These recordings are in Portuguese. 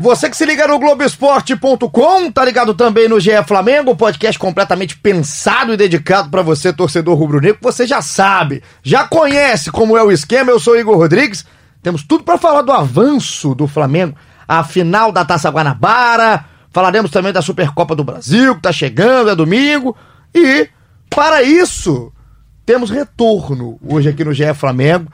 Você que se liga no Globoesporte.com, tá ligado também no GE Flamengo, podcast completamente pensado e dedicado para você, torcedor rubro-negro, você já sabe, já conhece como é o esquema. Eu sou Igor Rodrigues. Temos tudo para falar do avanço do Flamengo, a final da Taça Guanabara. Falaremos também da Supercopa do Brasil, que tá chegando, é domingo. E para isso, temos retorno hoje aqui no GE Flamengo.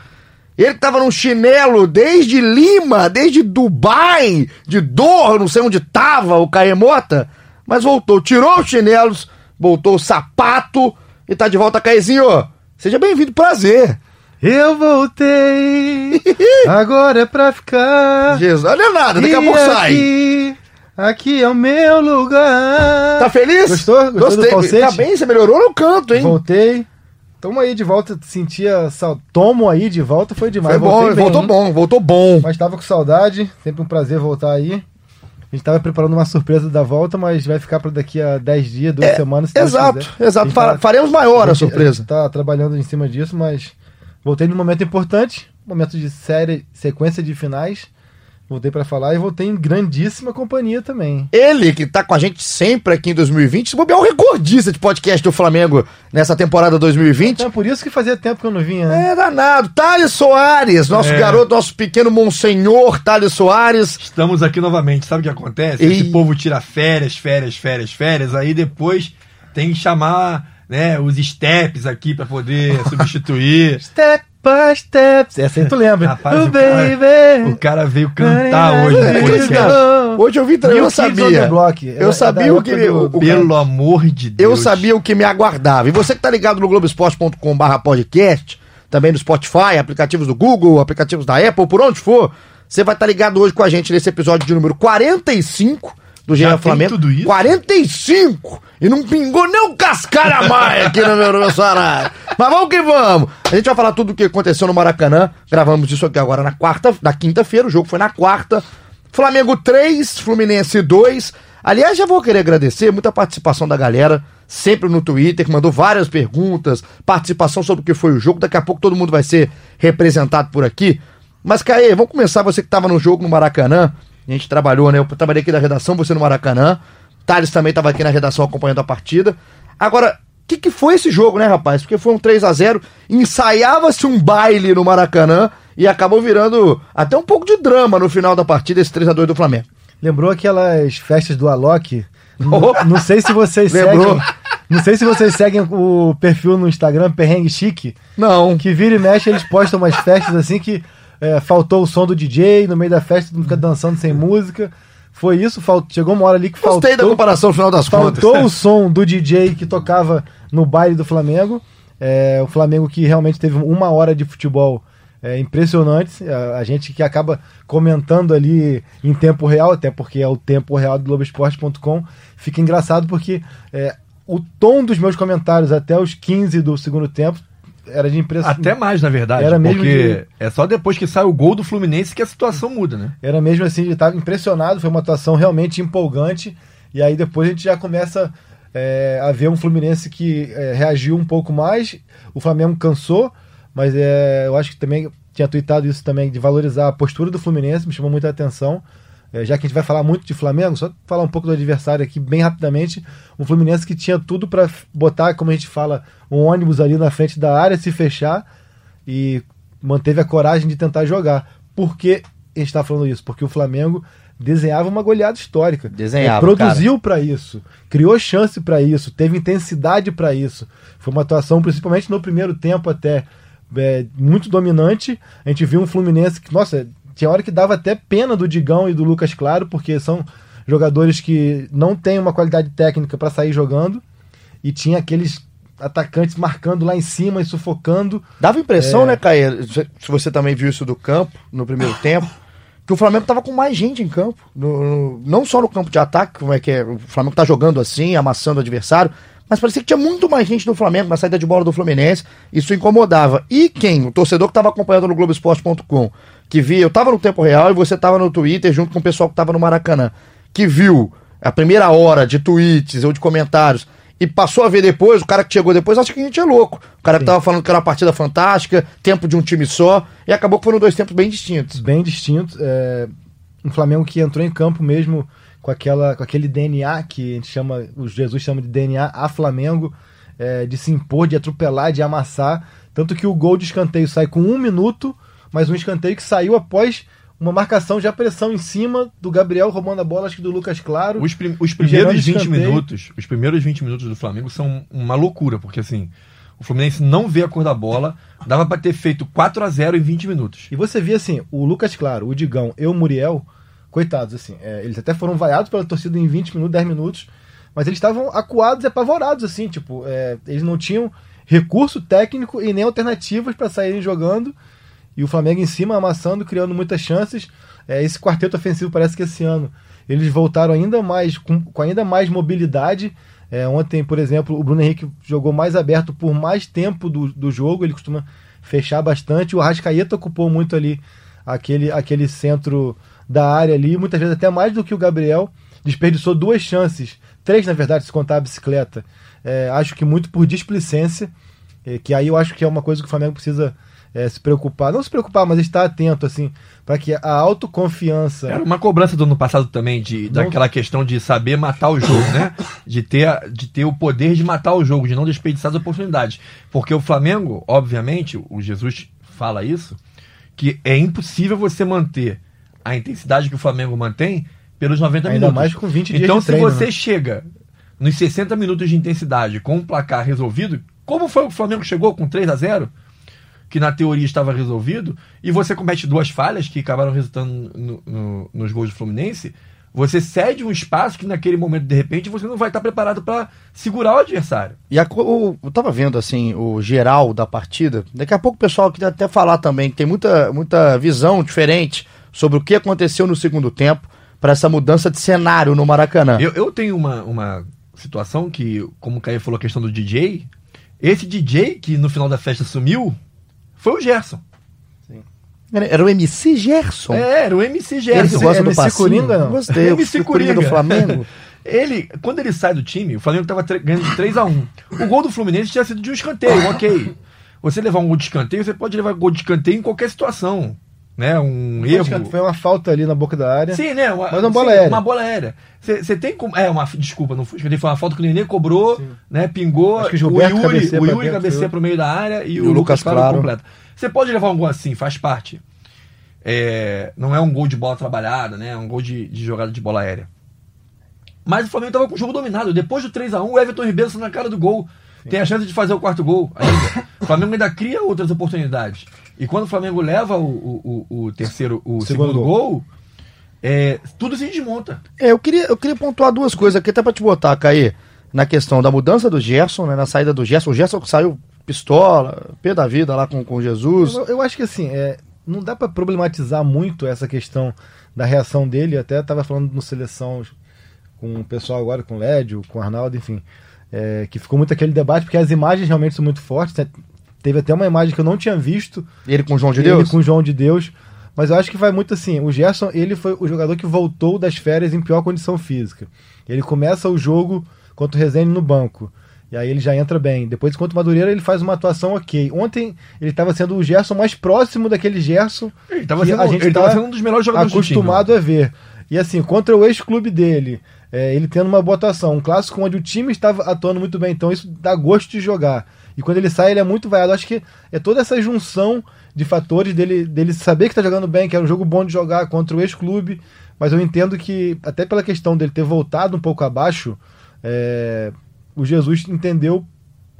Ele que tava num chinelo desde Lima, desde Dubai, de Doha, não sei onde tava o Caemota, mas voltou, tirou os chinelos, voltou o sapato e tá de volta, Caezinho. Seja bem-vindo, prazer. Eu voltei, agora é pra ficar. Jesus, olha nada, daqui a pouco sai. Aqui, aqui é o meu lugar. Tá feliz? Gostou? Gostou Gostei. do falsete? Tá bem, você melhorou no canto, hein? Voltei. Tamo aí de volta, sentia sal... Tomo aí de volta, foi demais. Foi bom, bem, voltou hein? bom, voltou bom. Mas tava com saudade, sempre um prazer voltar aí. A gente tava preparando uma surpresa da volta, mas vai ficar pra daqui a 10 dias, duas É, semanas. exato. A exato. tá- Faremos maior a gente- surpresa. gente tá trabalhando em cima disso, mas voltei num momento importante, momento de série, sequência de finais. Voltei pra falar e voltei em grandíssima companhia também. Ele, que tá com a gente sempre aqui em 2020, se bobear é o recordista de podcast do Flamengo nessa temporada 2020. Então é por isso que fazia tempo que eu não vinha, né? É danado. Thales Soares, nosso É. garoto, nosso pequeno monsenhor Thales Soares. Estamos aqui novamente. Sabe o que acontece? Ei. Esse povo tira férias, férias, férias, férias, aí depois tem que chamar né, os steps aqui pra poder substituir. Step by step. Essa aí tu lembra. Rapaz, oh, o cara- baby. O cara veio cantar hoje no podcast. Hoje eu vi também, eu sabia. Block. Eu É sabia da o que do- o- Pelo amor de Deus. Eu sabia o que me aguardava. E você que tá ligado no globesport.com.br podcast, também no Spotify, aplicativos do Google, aplicativos da Apple, por onde for, você vai estar ligado hoje com a gente nesse episódio de número 45 do tem Flamengo. tudo isso? 45! E não pingou nem um cascara mais aqui no meu, no meu. Mas vamos que vamos. A gente vai falar tudo o que aconteceu no Maracanã. Gravamos isso aqui agora na quarta, na quinta-feira. O jogo foi na quarta. Flamengo 3, Fluminense 2. Aliás, já vou querer agradecer muita participação da galera, sempre no Twitter, que mandou várias perguntas, participação sobre o que foi o jogo. Daqui a pouco todo mundo vai ser representado por aqui. Mas, Caê, vamos começar. Você que estava no jogo no Maracanã. A gente trabalhou, né? Eu trabalhei aqui da redação, você no Maracanã. Thales também estava aqui na redação acompanhando a partida. Agora, o que, que foi esse jogo, né, rapaz? Porque foi um 3 a 0 ensaiava-se um baile no Maracanã e acabou virando até um pouco de drama no final da partida, esse 3 a 2 do Flamengo. Lembrou aquelas festas do Alok? Não, não sei se vocês Lembrou. seguem. Não sei se vocês seguem o perfil no Instagram, Perrengue Chique. Não. Que vira e mexe, eles postam umas festas assim que é, faltou o som do DJ, no meio da festa todo mundo fica dançando sem música. Foi isso, fal- chegou uma hora ali que Gostei da faltou, comparação no final das contas. faltou o som do DJ que tocava no baile do Flamengo. É, o Flamengo que realmente teve uma hora de futebol é, impressionante. A, a gente que acaba comentando ali em tempo real, até porque é o tempo real do Globoesporte.com, fica engraçado porque é, o tom dos meus comentários até os 15 do segundo tempo era de impressão. Até mais, na verdade. Era mesmo porque é só depois que sai o gol do Fluminense que a situação muda, né? Era mesmo assim, ele estava impressionado, foi uma atuação realmente empolgante. E aí depois a gente já começa é, a ver um Fluminense que é, reagiu um pouco mais. O Flamengo cansou, mas é, eu acho que também tinha tweetado isso também, de valorizar a postura do Fluminense, me chamou muita atenção. É, já que a gente vai falar muito de Flamengo, só falar um pouco do adversário aqui bem rapidamente. Um Fluminense que tinha tudo para botar, como a gente fala, um ônibus ali na frente da área, se fechar e manteve a coragem de tentar jogar. Por que a gente está falando isso? Porque o Flamengo desenhava uma goleada histórica. Desenhava, É, produziu para isso, criou chance para isso, teve intensidade para isso. Foi uma atuação, principalmente no primeiro tempo, até é, muito dominante. A gente viu um Fluminense que, nossa, tinha hora que dava até pena do Digão e do Lucas Claro, porque são jogadores que não têm uma qualidade técnica para sair jogando. E tinha aqueles atacantes marcando lá em cima e sufocando. Dava impressão, É. né, Caê? Se se você também viu isso do campo no primeiro tempo, que o Flamengo tava com mais gente em campo. No- no- não só no campo de ataque, como é que é. O Flamengo tá jogando assim, amassando o adversário, mas parecia que tinha muito mais gente do Flamengo na saída de bola do Fluminense. Isso incomodava. E quem? O torcedor que estava acompanhando no Globoesporte.com, que via, eu estava no tempo real e você estava no Twitter junto com o pessoal que estava no Maracanã, que viu a primeira hora de tweets ou de comentários e passou a ver depois, o cara que chegou depois, acha que a gente é louco. O cara que tava falando que era uma partida fantástica, tempo de um time só, e acabou que foram dois tempos bem distintos. Bem distintos. É, um Flamengo que entrou em campo mesmo com, aquela, com aquele DNA que a gente chama, o Jesus chama de DNA a Flamengo, é, de se impor, de atropelar, de amassar. Tanto que o gol de escanteio sai com um minuto, mas um escanteio que saiu após uma marcação já pressão em cima do Gabriel roubando a bola, acho que do Lucas Claro. Os, prim os primeiros 20 minutos, os primeiros 20 minutos do Flamengo são uma loucura, porque assim, o Fluminense não vê a cor da bola, dava para ter feito 4 a 0 em 20 minutos. E você via assim, o Lucas Claro, o Digão e o Muriel, coitados assim, é, eles até foram vaiados pela torcida em 20 minutos, 10 minutos, mas eles estavam acuados e apavorados assim, tipo, é, eles não tinham recurso técnico e nem alternativas para saírem jogando e o Flamengo em cima amassando, criando muitas chances. É, esse quarteto ofensivo parece que esse ano eles voltaram ainda mais com, com ainda mais mobilidade. É, ontem, por exemplo, o Bruno Henrique jogou mais aberto por mais tempo do, do jogo, ele costuma fechar bastante. O Arrascaeta ocupou muito ali aquele, aquele centro da área ali, muitas vezes até mais do que o Gabriel. Desperdiçou duas chances, três na verdade, se contar a bicicleta. É, acho que muito por displicência, é, que aí eu acho que é uma coisa que o Flamengo precisa é, se preocupar, não se preocupar, mas estar atento, assim, para que a autoconfiança. Era uma cobrança do ano passado também, de, não... daquela questão de saber matar o jogo, né? De ter, de ter o poder de matar o jogo, de não desperdiçar as oportunidades. Porque o Flamengo, obviamente, o Jesus fala isso, que é impossível você manter a intensidade que o Flamengo mantém pelos 90 Ainda minutos. mais com 20 dias Então, se treino, você né? chega nos 60 minutos de intensidade com o placar resolvido, como foi o Flamengo chegou com 3 a 0 que na teoria estava resolvido, e você comete duas falhas que acabaram resultando no, no, nos gols do Fluminense, você cede um espaço que naquele momento, de repente, você não vai estar preparado para segurar o adversário. E a, o, eu tava vendo assim o geral da partida. Daqui a pouco o pessoal queria até falar também que tem muita, muita visão diferente sobre o que aconteceu no segundo tempo para essa mudança de cenário no Maracanã. Eu, eu tenho uma, uma situação que, como o Caio falou, a questão do DJ. Esse DJ que no final da festa sumiu, foi o Gerson. Era o MC Gerson. É, era o MC Ele Gerson. que gosta do MC passinho. Coringa, não? Gostei. MC o Coringa do. Flamengo. Ele, quando ele sai do time, o Flamengo estava ganhando de 3 a 1 O gol do Fluminense tinha sido de um escanteio, ok. Você levar um gol de escanteio, você pode levar gol de escanteio em qualquer situação. Né? Um erro. Foi uma falta ali na boca da área. Sim, né? Uma, Mas uma bola sim, aérea. Uma bola aérea. Você tem como. É, uma. Desculpa, não foi foi uma falta que o Nenê cobrou, né? Pingou. Acho que o o Gilberto Yuri, cabeceia o Yuri cabeceia pro meio da área e, E o o Lucas Lucas Claro Claro. completa. Você pode levar um gol assim, faz parte. É, não é um gol de bola trabalhada, né? É um gol de, de jogada de bola aérea. Mas o Flamengo estava com o jogo dominado. Depois do 3x1, o Everton Ribeiro está na cara do gol. Tem a chance de fazer o quarto gol ainda. o Flamengo ainda cria outras oportunidades. E quando o Flamengo leva o, o, o- terceiro, o segundo, Segundo gol, é, tudo se desmonta. É, eu queria, eu queria pontuar duas coisas aqui, até pra te botar, Caí, na questão da mudança do Gerson, né, na saída do Gerson. O Gerson saiu pistola, pé da vida lá com, com Jesus. Eu, eu acho que assim, é, não dá pra problematizar muito essa questão da reação dele. Eu até tava falando no seleção com o pessoal agora, com o Lédio, com o Arnaldo, enfim. é, que ficou muito aquele debate, porque as imagens realmente são muito fortes. Teve até uma imagem que eu não tinha visto. Ele com o João de ele Deus. com o João de Deus. Mas eu acho que vai muito assim. O Gerson, ele foi o jogador que voltou das férias em pior condição física. Ele começa o jogo contra o Rezende no banco. E aí ele já entra bem. Depois, contra o Madureira, ele faz uma atuação ok. Ontem, ele estava sendo o Gerson mais próximo daquele Gerson Ele estava que sendo, a gente ele tava tá sendo um dos melhores jogadores acostumado do time. a ver. E assim, contra o ex-clube dele, é, ele tendo uma boa atuação, um clássico onde o time estava atuando muito bem, então isso dá gosto de jogar. E quando ele sai, ele é muito vaiado. Acho que é toda essa junção de fatores dele, dele saber que está jogando bem, que era um jogo bom de jogar contra o ex-clube, mas eu entendo que, até pela questão dele ter voltado um pouco abaixo, é, o Jesus entendeu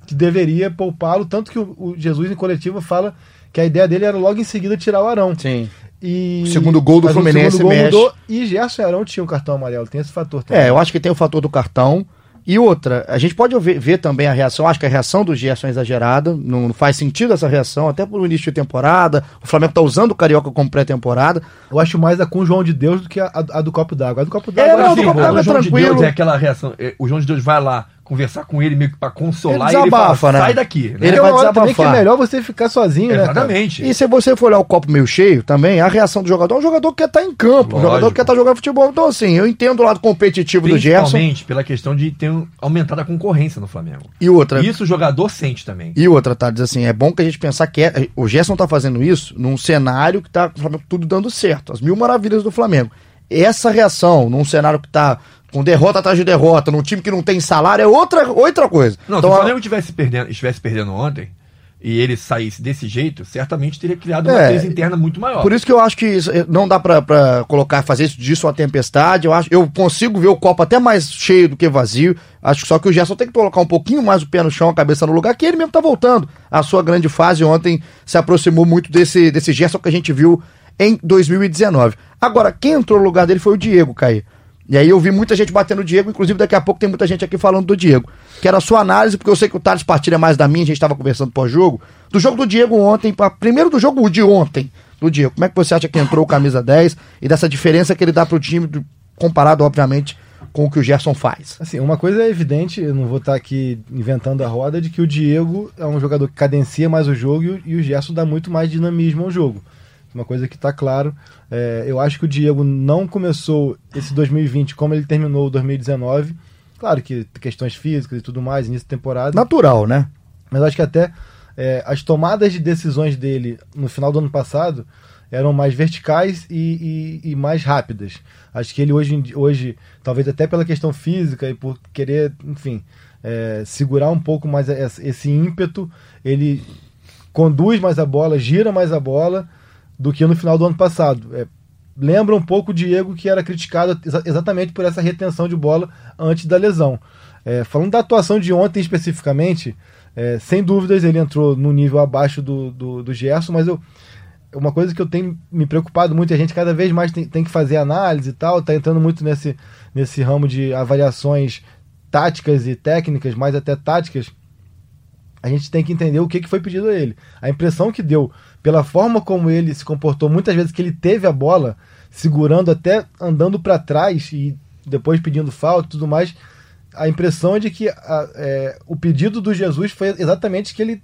que deveria poupá-lo, tanto que o, o Jesus em coletiva fala que a ideia dele era logo em seguida tirar o Arão. Sim. E... O segundo gol do Fluminense O segundo gol mexe. mudou e Gerson e Arão tinham cartão amarelo. Tem esse fator também. É, eu acho que tem o fator do cartão. E outra, a gente pode ver, ver também a reação, acho que a reação do Gerson é exagerada, não, não faz sentido essa reação, até por início de temporada, o Flamengo tá usando o Carioca como pré-temporada, Eu acho mais a com o João de Deus do que a, a- a do Copo d'Água. A do Copo É, d'Água não, assim, do Sim, Copa pô, d'Água o João de tranquilo. Deus é aquela reação. é, O João de Deus vai lá conversar com ele meio que pra consolar Ele ele, desabafa, fala, né? sai daqui. Né? Ele Ele vai uma hora também que é melhor você ficar sozinho, né? cara? Exatamente. E se você for olhar o copo meio cheio, também, a reação do jogador é um jogador que quer estar em campo, um Lógico. jogador que quer estar jogando futebol. Então, assim, eu entendo o lado competitivo do Gerson. Principalmente pela questão de ter um- aumentado a concorrência no Flamengo. E outra, Isso o jogador sente também. E outra, tá? Diz assim, é bom que a gente pensar que é- o Gerson tá fazendo isso num cenário que tá tudo dando certo. As mil maravilhas do Flamengo. Essa reação, num cenário que tá com derrota atrás de derrota, num time que não tem salário, é outra, outra coisa. Não, então, se o Flamengo estivesse perdendo, estivesse perdendo ontem e ele saísse desse jeito, certamente teria criado uma É, crise interna muito maior. Por isso que eu acho que eh, não dá pra colocar, fazer isso disso uma tempestade. Eu acho, eu consigo ver o copo até mais cheio do que vazio. Acho que só que o Gerson tem que colocar um pouquinho mais o pé no chão, a cabeça no lugar, que ele mesmo tá voltando. A sua grande fase ontem se aproximou muito desse, desse Gerson que a gente viu em 2019. Agora, quem entrou no lugar dele foi o Diego, Caí. E aí eu vi muita gente batendo o Diego, inclusive daqui a pouco tem muita gente aqui falando do Diego. Quero a sua análise, porque eu sei que o Thales partilha mais da minha, a gente estava conversando pós-jogo. Do jogo do Diego ontem, pra- primeiro do jogo de ontem, do Diego. Como é que você acha que entrou o camisa 10 e dessa diferença que ele dá pro time, do- comparado, obviamente, com o que o Gerson faz? Assim, uma coisa é evidente, eu não vou estar aqui inventando a roda, de que o Diego é um jogador que cadencia mais o jogo o, e o Gerson dá muito mais dinamismo ao jogo. Uma coisa que está claro. É, eu acho que o Diego não começou esse 2020 como ele terminou o 2019. Claro que questões físicas e tudo mais, início de temporada. Natural, né? Mas acho que até é, as tomadas de decisões dele no final do ano passado eram mais verticais e, e- e mais rápidas. Acho que ele hoje, hoje, talvez até pela questão física e por querer, enfim, é, segurar um pouco mais esse ímpeto, ele conduz mais a bola, gira mais a bola do que no final do ano passado. É, lembra um pouco o Diego que era criticado exa- exatamente por essa retenção de bola antes da lesão. É, falando da atuação de ontem especificamente, é, sem dúvidas ele entrou no nível abaixo do, do, do Gerson, mas eu, uma coisa que eu tenho me preocupado muito, a gente cada vez mais tem, tem que fazer análise e tal, tá entrando muito nesse, nesse ramo de avaliações táticas e técnicas, mais até táticas, a gente tem que entender o que, que foi pedido a ele. A impressão que deu, pela forma como ele se comportou, muitas vezes que ele teve a bola, segurando até andando para trás e depois pedindo falta e tudo mais, a impressão é de que a- é, o pedido do Jesus foi exatamente que ele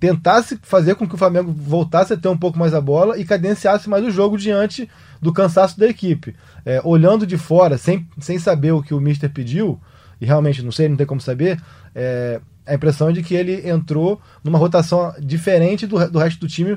tentasse fazer com que o Flamengo voltasse a ter um pouco mais a bola e cadenciasse mais o jogo diante do cansaço da equipe. É, olhando de fora, sem, sem saber o que o Mister pediu, e realmente não sei, não tem como saber, é, a impressão é de que ele entrou numa rotação diferente do, do resto do time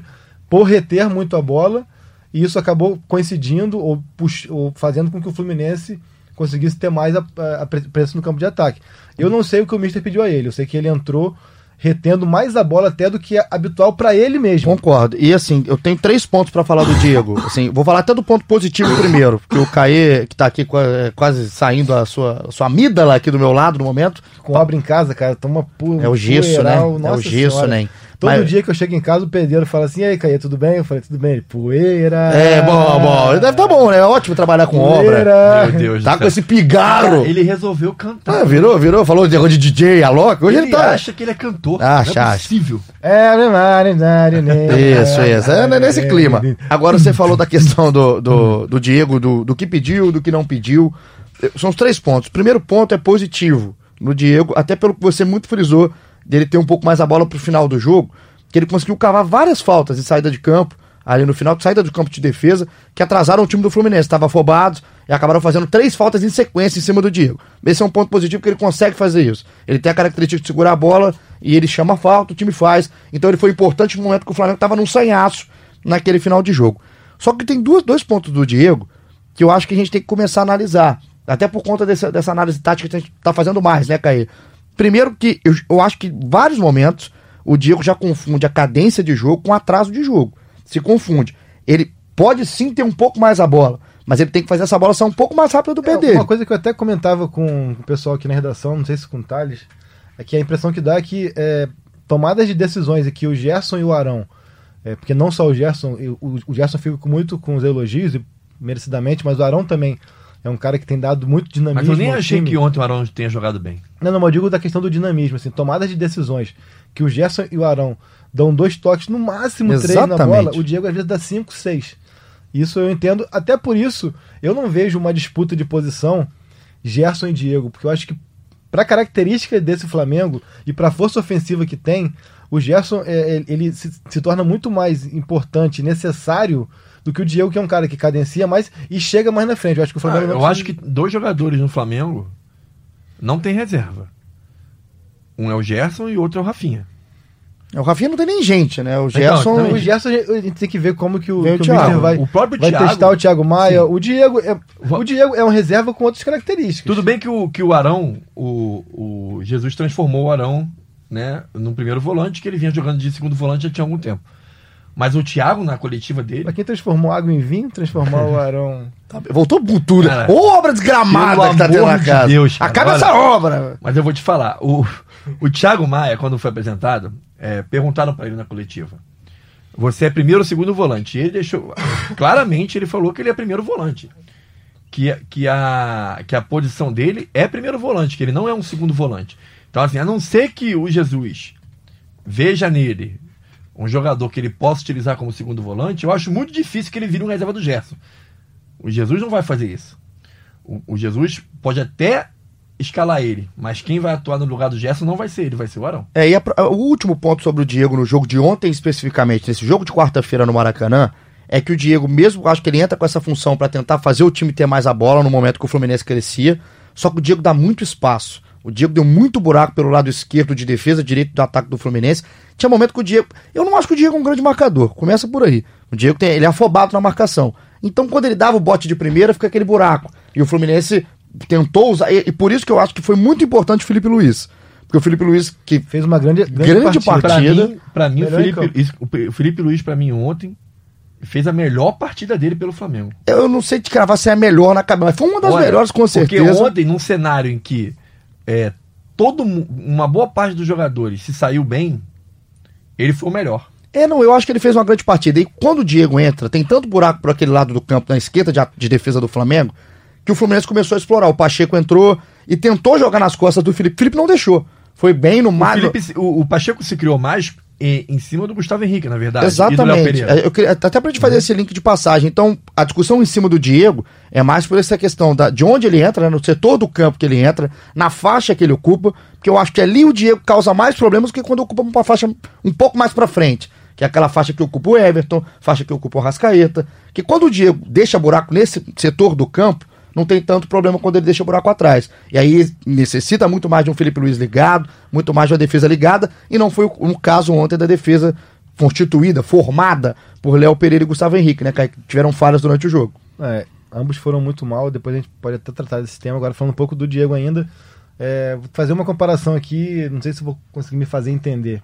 por reter muito a bola, e isso acabou coincidindo ou, ou fazendo com que o Fluminense conseguisse ter mais a, a, a pre- presença no campo de ataque. Eu não sei o que o Mister pediu a ele, eu sei que ele entrou retendo mais a bola até do que é habitual para ele mesmo. Concordo. E assim, eu tenho três pontos pra falar do Diego. Assim, vou falar até do ponto positivo primeiro, porque o Caê, que tá aqui qua- quase saindo a sua, a sua amígdala aqui do meu lado no momento, Com obra em casa, cara, toma pu É o gesso, né? É nossa o gesso, senhora. né? Todo Mas- dia que eu chego em casa, o pedreiro fala assim: e aí, Caê, tudo bem? Eu falei: tudo bem. Ele, poeira. É, bom, bom. Deve tá bom, né? É ótimo trabalhar com obra. Poeira. Meu Deus Tá com esse pigarro. Ele resolveu cantar. Ah, virou, virou. Falou de negócio de DJ, a Loki. Hoje ele, ele tá. acha que ele é cantor. Acha, não é acha. possível. É, né, Isso, isso. É nesse clima. Agora você falou da questão do, do, do Diego, do, do que pediu, do que não pediu. São os três pontos. O primeiro ponto é positivo no Diego, até pelo que você muito frisou, dele ter um pouco mais a bola pro final do jogo, que ele conseguiu cavar várias faltas de saída de campo, ali no final, saída do campo de defesa, que atrasaram o time do Fluminense. Estava afobado e acabaram fazendo três faltas em sequência em cima do Diego. Esse é um ponto positivo que ele consegue fazer isso. Ele tem a característica de segurar a bola e ele chama a falta, o time faz. Então ele foi importante no momento que o Flamengo estava num sanhaço naquele final de jogo. Só que tem duas, dois pontos do Diego que eu acho que a gente tem que começar a analisar. Até por conta dessa, dessa análise tática que a gente tá fazendo mais, né, Caí? Primeiro que eu, eu acho que em vários momentos o Diego já confunde a cadência de jogo com o atraso de jogo. Se confunde. Ele pode sim ter um pouco mais a bola, mas ele tem que fazer essa bola ser um pouco mais rápida do pé É, dele. Uma coisa que eu até comentava com o pessoal aqui na redação, não sei se com o Thales, é que a impressão que dá é que é, tomadas de decisões e que o Gerson e o Arão, é, porque não só o Gerson, o, o Gerson fica muito com os elogios, e merecidamente, mas o Arão também é um cara que tem dado muito dinamismo. Mas eu nem achei time. que ontem o Arão tenha jogado bem. Não, não, mas eu digo da questão do dinamismo, assim, tomadas de decisões. Que o Gerson e o Arão dão dois toques, no máximo três na Exatamente. bola, o Diego às vezes dá cinco, seis. Isso eu entendo. Até por isso, eu não vejo uma disputa de posição Gerson e Diego, porque eu acho que pra característica desse Flamengo e pra força ofensiva que tem, o Gerson é, ele se, se torna muito mais importante, necessário do que o Diego, que é um cara que cadencia mais e chega mais na frente. Eu acho que o Ah, Flamengo não eu acho precisa- que dois jogadores no Flamengo não tem reserva. Um é o Gerson e outro é o Rafinha. O Rafinha não tem nem gente, né? O Gerson. também. O Gerson, a gente tem que ver como que o, Vem o que o vai, O próprio vai Thiago- testar o Thiago Maia. Sim. O Diego, é, o Diego é um reserva com outras características. Tudo bem que o, que o Arão, o, o Jesus transformou o Arão né, num primeiro volante, que ele vinha jogando de segundo volante já tinha algum tempo. Mas o Thiago, na coletiva dele, Pra quem transformou água em vinho, transformar o Arão. Tá, Voltou. Cara, Ô, obra desgramada que tá tendo na de casa. Deus, cara, Acaba olha. essa obra. Mas eu vou te falar, o, o Thiago Maia, quando foi apresentado, é, perguntaram para ele na coletiva: Você é primeiro ou segundo volante? E ele deixou. Claramente ele falou que ele é primeiro volante. Que, que, a, que a posição dele é primeiro volante, que ele não é um segundo volante. Então, assim, a não ser que o Jesus veja nele um jogador que ele possa utilizar como segundo volante, eu acho muito difícil que ele vire um reserva do Gerson. O Jesus não vai fazer isso. O, o Jesus pode até escalar ele, mas quem vai atuar no lugar do Gerson não vai ser ele, vai ser o Arão. É, e a o último ponto sobre o Diego no jogo de ontem, especificamente, nesse jogo de quarta-feira no Maracanã, é que o Diego, mesmo acho que ele entra com essa função pra tentar fazer o time ter mais a bola no momento que o Fluminense crescia, só que o Diego dá muito espaço. O Diego deu muito buraco pelo lado esquerdo de defesa, direito do ataque do Fluminense. Tinha momento que o Diego. Eu não acho que o Diego é um grande marcador. Começa por aí. O Diego tem, ele é afobado na marcação. Então, quando ele dava o bote de primeira, fica aquele buraco. E o Fluminense tentou usar. E, e por isso que eu acho que foi muito importante o Felipe Luiz. Porque o Felipe Luiz, que Fez uma grande, grande, Grande partida. Pra Partida. mim, pra mim o, Felipe, o Felipe Luiz, pra mim, ontem, fez a melhor partida dele pelo Flamengo. eu não sei te cravar se é a melhor na cabeça, mas foi uma das Olha, melhores, com Porque certeza. ontem, num cenário em que é, todo, uma boa parte dos jogadores se saiu bem, ele foi o melhor. É, não, eu acho que ele fez uma grande partida. E quando o Diego entra, tem tanto buraco por aquele lado do campo, na esquerda de, de defesa do Flamengo, que o Fluminense começou a explorar. O Pacheco entrou e tentou jogar nas costas do Felipe. Felipe não deixou. Foi bem no O, mar. Se- o, o Pacheco se criou mais em, em cima do Gustavo Henrique, na verdade. Exatamente. Uhum. É, Eu queria, até pra gente fazer esse link de passagem. Então, a discussão em cima do Diego é mais por essa questão da, de onde ele entra, né, no setor do campo que ele entra, na faixa que ele ocupa, porque eu acho que ali o Diego causa mais problemas do que quando ocupa uma faixa um pouco mais pra frente. Que é aquela faixa que ocupa o Everton, faixa que ocupa o Rascaeta. Que quando o Diego deixa buraco nesse setor do campo, não tem tanto problema quando ele deixa o buraco atrás. E aí necessita muito mais de um Felipe Luiz ligado, muito mais de uma defesa ligada, e não foi o caso ontem da defesa constituída, formada por Léo Pereira e Gustavo Henrique, né, que tiveram falhas durante o jogo. É, ambos foram muito mal, depois a gente pode até tratar desse tema. Agora falando um pouco do Diego ainda, é, vou fazer uma comparação aqui, não sei se vou conseguir me fazer entender.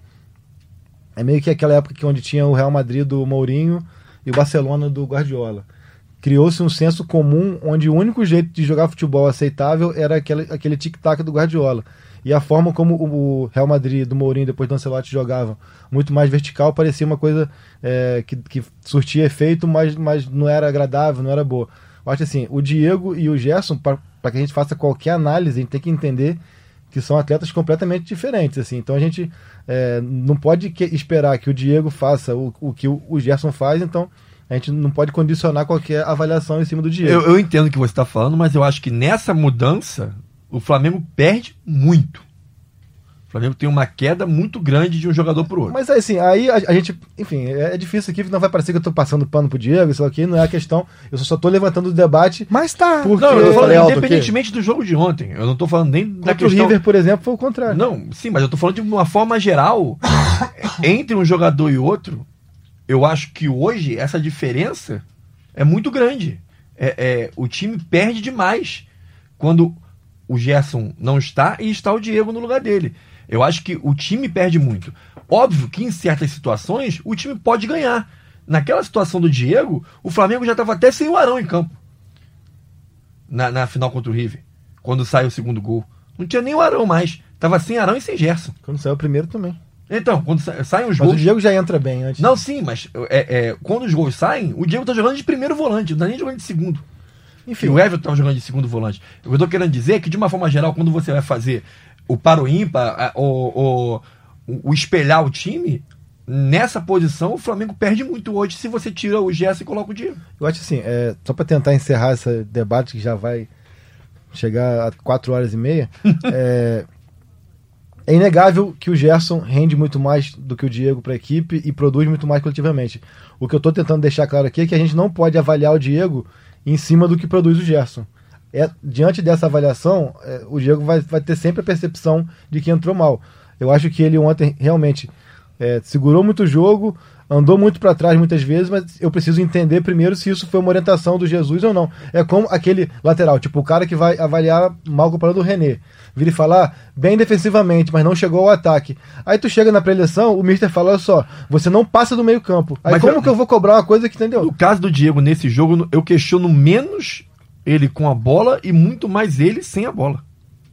É meio que aquela época que onde tinha o Real Madrid do Mourinho e o Barcelona do Guardiola. Criou-se um senso comum onde o único jeito de jogar futebol aceitável era aquele, aquele tic-tac do Guardiola. E a forma como o Real Madrid do Mourinho depois do Ancelotti jogava, muito mais vertical, parecia uma coisa é, que, que surtia efeito, mas, mas não era agradável, não era boa. Eu acho assim, o Diego e o Gerson, para que a gente faça qualquer análise, a gente tem que entender que são atletas completamente diferentes. assim Então a gente é, não pode que- esperar que o Diego faça o, o que o, o Gerson faz, então a gente não pode condicionar qualquer avaliação em cima do Diego. Eu, eu entendo o que você está falando, mas eu acho que nessa mudança o Flamengo perde muito. O Flamengo tem uma queda muito grande de um jogador para outro. Mas assim, aí a, a gente, enfim, é, é difícil aqui, não vai parecer que eu tô passando pano pro Diego, isso aqui não é a questão. Eu só, tô levantando o debate. Mas tá. Porque- não, eu tô eu falando falei independentemente do jogo de ontem. Eu não estou falando nem da Contra o questão. River, por exemplo, foi o contrário. Não, sim, mas eu tô falando de uma forma geral. entre um jogador e outro, eu acho que hoje essa diferença é muito grande. É, é, o time perde demais quando o Gerson não está e está o Diego no lugar dele. Eu acho que o time perde muito. Óbvio que em certas situações o time pode ganhar. Naquela situação do Diego, o Flamengo já estava até sem o Arão em campo. Na, na final contra o River. Quando sai o segundo gol. Não tinha nem o Arão mais. Tava sem Arão e sem Gerson. Quando saiu o primeiro também. Então, quando sa- saem os Mas o gols. Diego já entra bem antes. Não, sim, mas é, é, quando os gols saem, o Diego tá jogando de primeiro volante, não tá nem jogando de segundo. Enfim, o Everton tá jogando de segundo volante. O que eu tô querendo dizer é que, de uma forma geral, quando você vai fazer o para o ímpar, o, o, o espelhar o time, nessa posição o Flamengo perde muito hoje se você tira o Gerson e coloca o Diego. Eu acho assim, é, só para tentar encerrar esse debate que já vai chegar a 4 horas e meia. é, é inegável que o Gerson rende muito mais do que o Diego para a equipe e produz muito mais coletivamente. O que eu estou tentando deixar claro aqui é que a gente não pode avaliar o Diego em cima do que produz o Gerson. É, diante dessa avaliação, é, o Diego vai, vai ter sempre a percepção de que entrou mal. Eu acho que ele ontem realmente é, segurou muito o jogo, andou muito para trás muitas vezes, mas eu preciso entender primeiro se isso foi uma orientação do Jesus ou não. É como aquele lateral, tipo o cara que vai avaliar mal comparando o René. Vira e falar bem defensivamente, mas não chegou ao ataque. Aí tu chega na preleção, o Mister fala: olha só, você não passa do meio campo. Aí Mas como eu- que eu vou cobrar uma coisa que entendeu? No caso do Diego, nesse jogo, eu questiono menos ele com a bola e muito mais ele sem a bola.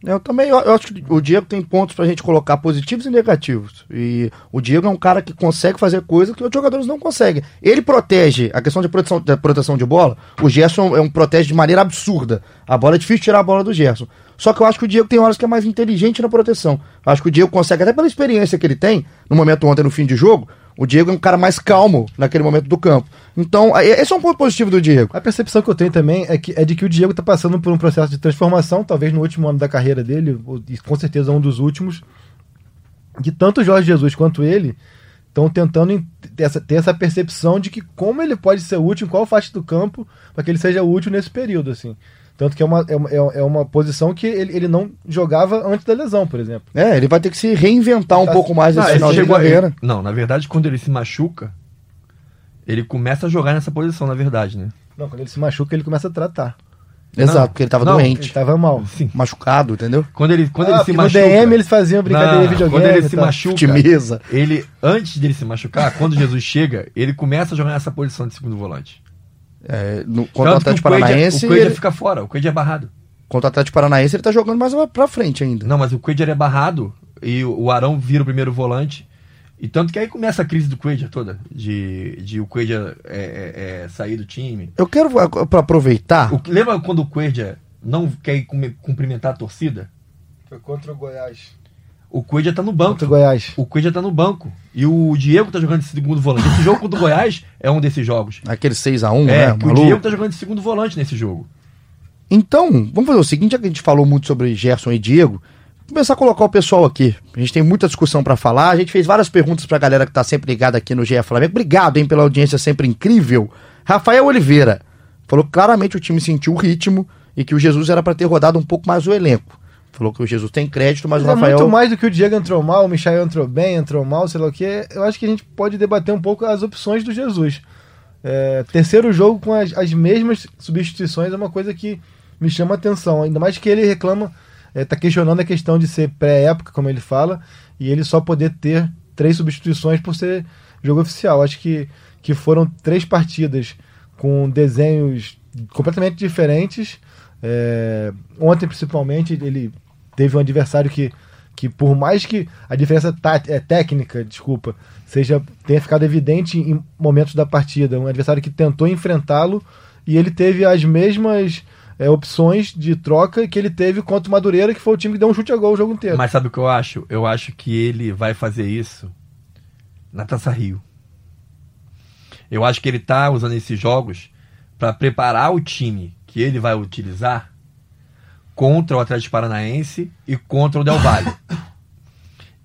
Eu também eu, acho que o Diego tem pontos pra gente colocar positivos e negativos. E o Diego é um cara que consegue fazer coisas que outros jogadores não conseguem. Ele protege a questão de proteção, da proteção de bola. O Gerson é um protege de maneira absurda. A bola é difícil tirar a bola do Gerson. Só que eu acho que o Diego tem horas que é mais inteligente na proteção. Eu acho que o Diego consegue, até pela experiência que ele tem, no momento ontem, no fim de jogo, o Diego é um cara mais calmo naquele momento do campo. Então, é- esse é um ponto positivo do Diego. A percepção que eu tenho também é, que, é de que o Diego está passando por um processo de transformação, talvez no último ano da carreira dele, e com certeza um dos últimos, que tanto o Jorge Jesus quanto ele estão tentando ter essa, ter essa percepção de que como ele pode ser útil em qual faixa do campo para que ele seja útil nesse período, assim. Tanto que é uma, é uma, é uma posição que ele, ele não jogava antes da lesão, por exemplo. É, ele vai ter que se reinventar um Tá- pouco mais nesse ele final de carreira. Não, na verdade, quando ele se machuca, ele começa a jogar nessa posição, na verdade, né? Não, quando ele se machuca, ele começa a tratar. Exato, Não, porque ele tava não, Ele doente, estava mal. Sim. machucado, entendeu? Quando ele, quando Ah, ele se machuca. no DM eles faziam brincadeira de videogame. Quando ele se machuca, De mesa. ele, antes dele se machucar, quando Jesus chega, ele começa a jogar nessa posição de segundo volante. É, no, contra o Tanto que Atlético Paranaense, O Coelho ele- fica fora, o Coelho é barrado. contra o Atlético Paranaense ele tá jogando mais pra frente ainda. Não, mas o Coelho é barrado e o Arão vira o primeiro volante. E tanto que aí começa a crise do Coelho toda, de, de o Coelho é, é, é, sair do time. Eu quero, a- pra aproveitar, O, lembra quando o Coelho não quer cumprimentar a torcida? Foi contra o Goiás. O Coelho tá no banco. Contra o Goiás. O Coelho tá no banco. E o Diego tá jogando de segundo volante. Esse jogo contra o Goiás é um desses jogos. aquele 6x1, é, né, que o. Diego tá jogando de segundo volante nesse jogo. Então, vamos fazer o seguinte, já que a gente falou muito sobre Gerson e Diego, começar a colocar o pessoal aqui. A gente tem muita discussão pra falar, a gente fez várias perguntas pra galera que tá sempre ligada aqui no GE Flamengo. Obrigado, hein, pela audiência sempre incrível. Rafael Oliveira falou que claramente o time sentiu o ritmo e que o Jesus era pra ter rodado um pouco mais o elenco. Falou que o Jesus tem crédito, mas, Mas o é Rafael muito mais do que o Diego entrou mal, o Michael entrou bem, entrou mal, sei lá o que. Eu acho que a gente pode debater um pouco as opções do Jesus. É, terceiro jogo com as, as mesmas substituições é uma coisa que me chama atenção. Ainda mais que ele reclama, está questionando a questão de ser pré-época, como ele fala, e ele só poder ter três substituições por ser jogo oficial. Acho que, que foram três partidas com desenhos completamente diferentes. É, ontem, principalmente, ele teve um adversário que, que por mais que a diferença tá, é, técnica, desculpa, seja tenha ficado evidente em momentos da partida, um adversário que tentou enfrentá-lo e ele teve as mesmas é, opções de troca que ele teve contra o Madureira, que foi o time que deu um chute a gol o jogo inteiro. Mas sabe o que eu acho? Eu acho que ele vai fazer isso na Taça Rio. Eu acho que ele tá usando esses jogos para preparar o time que ele vai utilizar contra o Atlético Paranaense e contra o Del Valle.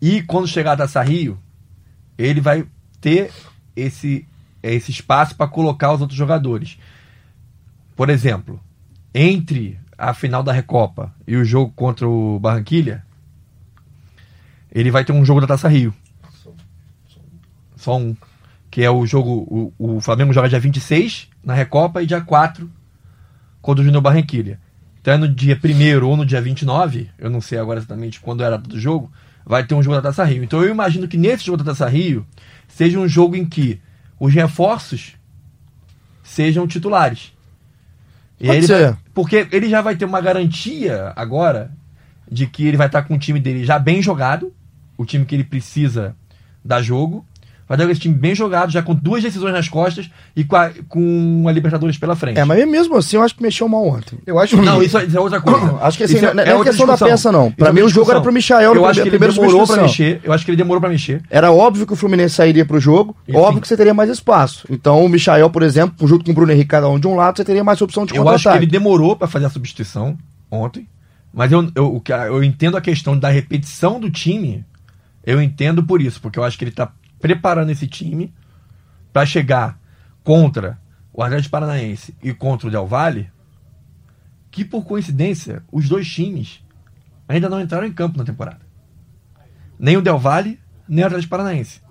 e quando chegar a Taça Rio, ele vai ter esse, esse espaço para colocar os outros jogadores. Por exemplo, entre a final da Recopa e o jogo contra o Barranquilha, ele vai ter um jogo da Taça Rio. Só um. Que é o jogo. O, o Flamengo joga dia 26 na Recopa e dia 4 contra o Júnior Barranquilha. Então é no dia 1 ou no dia 29, eu não sei agora exatamente quando era do jogo, vai ter um jogo da Taça Rio. Então eu imagino que nesse jogo da Taça Rio seja um jogo em que os reforços sejam titulares. Ele ser. vai- porque ele já vai ter uma garantia agora de que ele vai estar com o time dele já bem jogado, o time que ele precisa dar jogo. Vai ter esse time bem jogado, já com duas decisões nas costas e com a, com a Libertadores pela frente. É, mas mesmo assim eu acho que mexeu mal ontem. Eu acho Não, isso, é- isso é outra coisa. Acho que assim, Isso não é outra questão da discussão. peça, não. Isso Pra é mim, outra o jogo era pro Michael Eu acho que ele demorou pra mexer. Eu acho que ele demorou pra mexer. Era óbvio que o Fluminense sairia pro jogo, óbvio que você teria mais espaço. Então o Michael, por exemplo, junto com o Bruno Henrique, cada um de um lado, você teria mais opção de Eu acho que ele demorou pra fazer a substituição. ontem. Mas eu, eu, eu entendo a questão da repetição do time. Eu entendo por isso, porque eu acho que ele tá preparando esse time para chegar contra o Atlético Paranaense e contra o Del Valle, que por coincidência, os dois times ainda não entraram em campo na temporada. Nem o Del Valle, nem o Atlético Paranaense.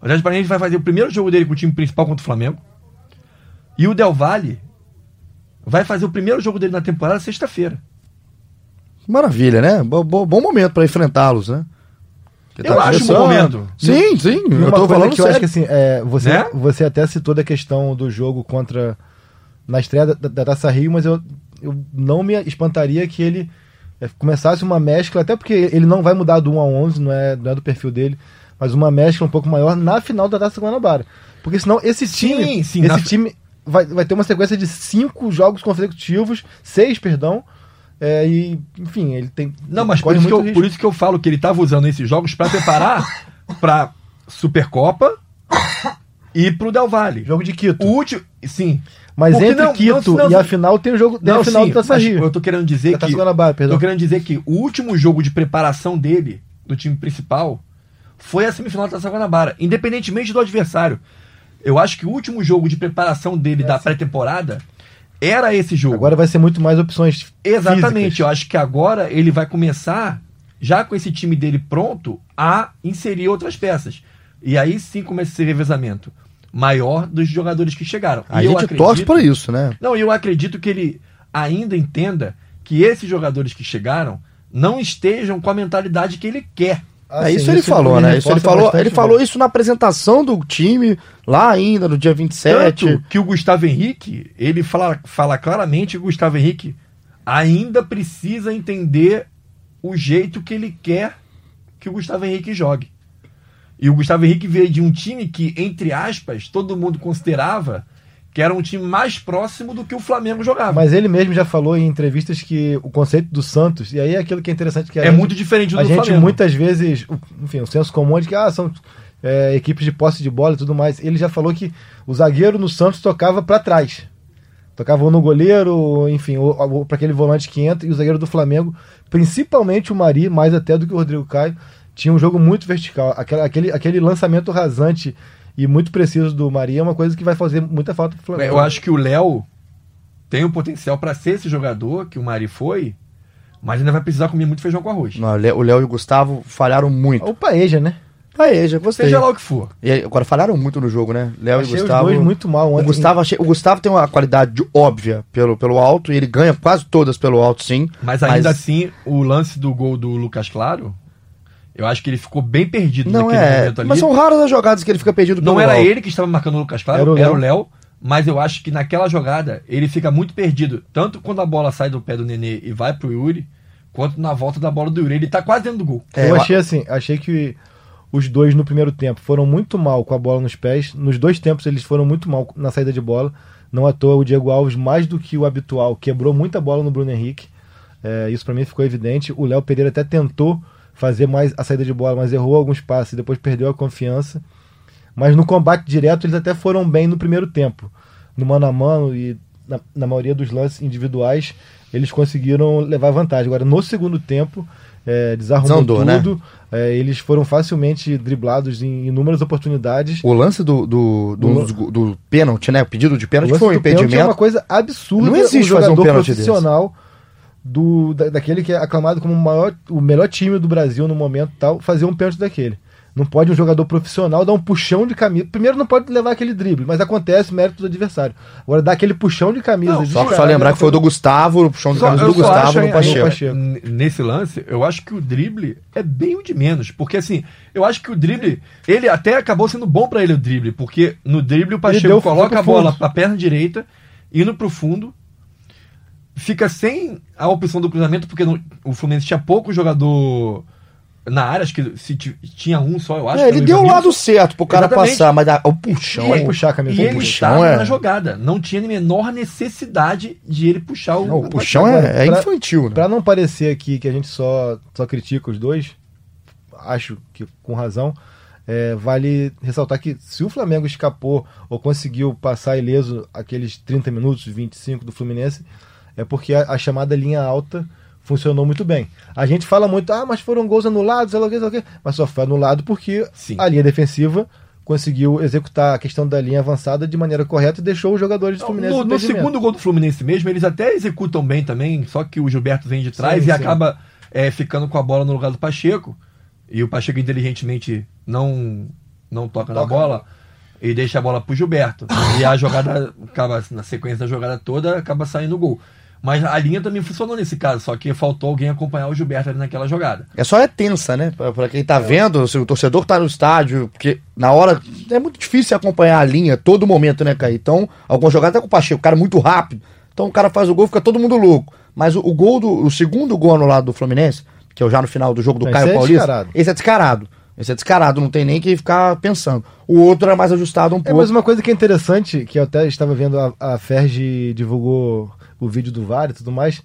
O Atlético Paranaense vai fazer o primeiro jogo dele com o time principal contra o Flamengo. E o Del Valle vai fazer o primeiro jogo dele na temporada sexta-feira. Maravilha, né? Bo- bo- bom momento pra enfrentá-los, né? Eu acho um momento. Sim, sim. E Eu tô falando que eu acho que sério. assim, é, você, Né? você até citou da questão do jogo contra. na estreia da, da Taça Rio, mas eu, eu não me espantaria que ele é, começasse uma mescla, até porque ele não vai mudar do 1 a 11, não é, não é do perfil dele, mas uma mescla um pouco maior na final da Taça Guanabara. Porque senão esse time, Sim, sim, esse time vai, vai ter uma sequência de cinco jogos consecutivos, seis, perdão, é, e enfim, ele tem. Não, mas por isso, que eu, por isso que eu falo que ele estava usando esses jogos para preparar para Supercopa e pro Del Valle. Jogo de Quito. O último, sim. Mas Porque entre não- Quito não- não- e a final tem o jogo tem Não, a final sim, do Taça Rio. eu tô querendo dizer Da que Guanabara, perdão. tô querendo dizer que o último jogo de preparação dele do time principal foi a semifinal da Taça Guanabara, independentemente do adversário. Eu acho que o último jogo de preparação dele da pré-temporada era esse jogo. Agora vai ser muito mais opções. Exatamente. físicas. Eu acho que agora ele vai começar, já com esse time dele pronto, a inserir outras peças. E aí sim começa esse revezamento maior dos jogadores que chegaram. A E gente acredito- torce pra isso, né? Não, eu acredito que ele ainda entenda que esses jogadores que chegaram não estejam com a mentalidade que ele quer. Ah, é sim, isso ele falou, né? Isso ele falou, bastante ele falou mesmo. isso na apresentação do time, lá ainda, no dia 27. Tanto que o Gustavo Henrique, ele fala, fala claramente que o Gustavo Henrique ainda precisa entender o jeito que ele quer que o Gustavo Henrique jogue. E o Gustavo Henrique veio de um time que, entre aspas, todo mundo considerava que era um time mais próximo do que o Flamengo jogava. Mas ele mesmo já falou em entrevistas que o conceito do Santos, e aí é aquilo que é interessante que é gente- muito diferente do a gente Flamengo. muitas vezes, enfim, o senso comum é de que ah, são é, equipes de posse de bola e tudo mais. Ele já falou que o zagueiro no Santos tocava pra trás. Tocava ou no goleiro, enfim, ou, para aquele volante que entra, e o zagueiro do Flamengo, principalmente o Mari, mais até do que o Rodrigo Caio, tinha um jogo muito vertical. Aquela- aquele, aquele lançamento rasante e muito preciso do Mari é uma coisa que vai fazer muita falta pro Flamengo. Eu acho que o Léo tem o potencial para ser esse jogador que o Mari foi, mas ainda vai precisar comer muito feijão com arroz. Não, o Léo o e o Gustavo falharam muito. O Paeja, né? Já gostei. Seja lá o que for. E agora falharam muito no jogo, né? Léo e Achei os Gustavo. dois muito mal O ontem. Gustavo, achei- o Gustavo tem uma qualidade de- óbvia pelo, pelo alto, e ele ganha quase todas pelo alto, sim. Mas ainda assim, o lance do gol do Lucas Claro, eu acho que ele ficou bem perdido Não naquele é. momento ali. Mas são raras as jogadas que ele fica perdido Não era ele que estava marcando o Lucas Claro, Era o era o Léo. Mas eu acho que naquela jogada ele fica muito perdido. Tanto quando a bola sai do pé do Nenê e vai pro Yuri, quanto na volta da bola do Yuri. Ele tá quase dentro do gol. É, eu achei assim, achei que os dois no primeiro tempo foram muito mal com a bola nos pés. Nos dois tempos eles foram muito mal na saída de bola. Não à toa o Diego Alves, mais do que o habitual, quebrou muita bola no Bruno Henrique. É, isso pra mim ficou evidente. O Léo Pereira até tentou fazer mais a saída de bola, mas errou alguns passes e depois perdeu a confiança. Mas no combate direto eles até foram bem no primeiro tempo. No mano a mano e na, na maioria dos lances individuais eles conseguiram levar vantagem. Agora no segundo tempo é, desarrumou Desandou, né? tudo. É, eles foram facilmente driblados em inúmeras oportunidades. O lance do, do, do, O- do, do pênalti, né? O pedido de pênalti foi um impedimento. É uma coisa absurda. Não existe um fazer um jogador pênalti profissional do, da- daquele que é aclamado como o, maior, o melhor time do Brasil no momento tal, fazer um pênalti daquele. Não pode um jogador profissional dar um puxão de camisa. Primeiro não pode levar aquele drible, mas acontece mérito do adversário. Agora dar aquele puxão de camisa. Não, Só, só lembrar que foi o do Gustavo, o puxão de camisa eu do só Gustavo acho no Pacheco. Pacheco. Nesse lance, eu acho que o drible é bem o de menos. Porque assim, eu acho que o drible, ele até acabou sendo bom pra ele o drible. Porque no drible o Pacheco deu- coloca a bola pra perna direita, indo pro fundo, fica sem a opção do cruzamento, porque o Fluminense tinha pouco jogador na área, acho que se ti- tinha um só, eu acho. É, ele deu o lado certo pro cara Exatamente. passar, mas a- o puxão. É- puxar a camisa E ele puxão estava é- na jogada. Não tinha a menor necessidade de ele puxar o. Não, o puxão Agora, é, é pra- infantil, né? Pra não parecer aqui que a gente só, só critica os dois, acho que com razão, é, vale ressaltar que se o Flamengo escapou ou conseguiu passar ileso aqueles 30 minutos, 25 do Fluminense, é porque a, a chamada linha alta funcionou muito bem. A gente fala muito, ah, mas foram gols anulados, sei lá o que, sei lá o que. mas só foi anulado porque Sim. a linha defensiva conseguiu executar a questão da linha avançada de maneira correta e deixou os jogadores do Fluminense No, no impedimento. segundo gol do Fluminense mesmo, eles até executam bem também, só que o Gilberto vem de trás Sim, e sim. acaba é, ficando com a bola no lugar do Pacheco. E o Pacheco inteligentemente não, não toca, na Toca. bola e deixa a bola pro Gilberto. e a jogada acaba, na sequência da jogada toda, acaba saindo o gol. Mas a linha também funcionou nesse caso, só que faltou alguém acompanhar o Gilberto ali naquela jogada. É só é tensa, né? Pra, pra quem tá vendo, se o torcedor tá no estádio, porque na hora é muito difícil acompanhar a linha todo momento, né, Caí? Então, algumas jogadas tá com o Pacheco, o cara é muito rápido. Então o cara faz o gol, fica todo mundo louco. Mas o, o gol do. O segundo gol anulado do Fluminense, que é já no final do jogo do Não, Caio esse é Paulista. descarado. Esse é descarado. Esse é descarado, não tem nem que ficar pensando. O outro é mais ajustado um É, pouco. mas uma coisa que é interessante, que eu até estava vendo, a, a Ferge divulgou o vídeo do VAR e tudo mais.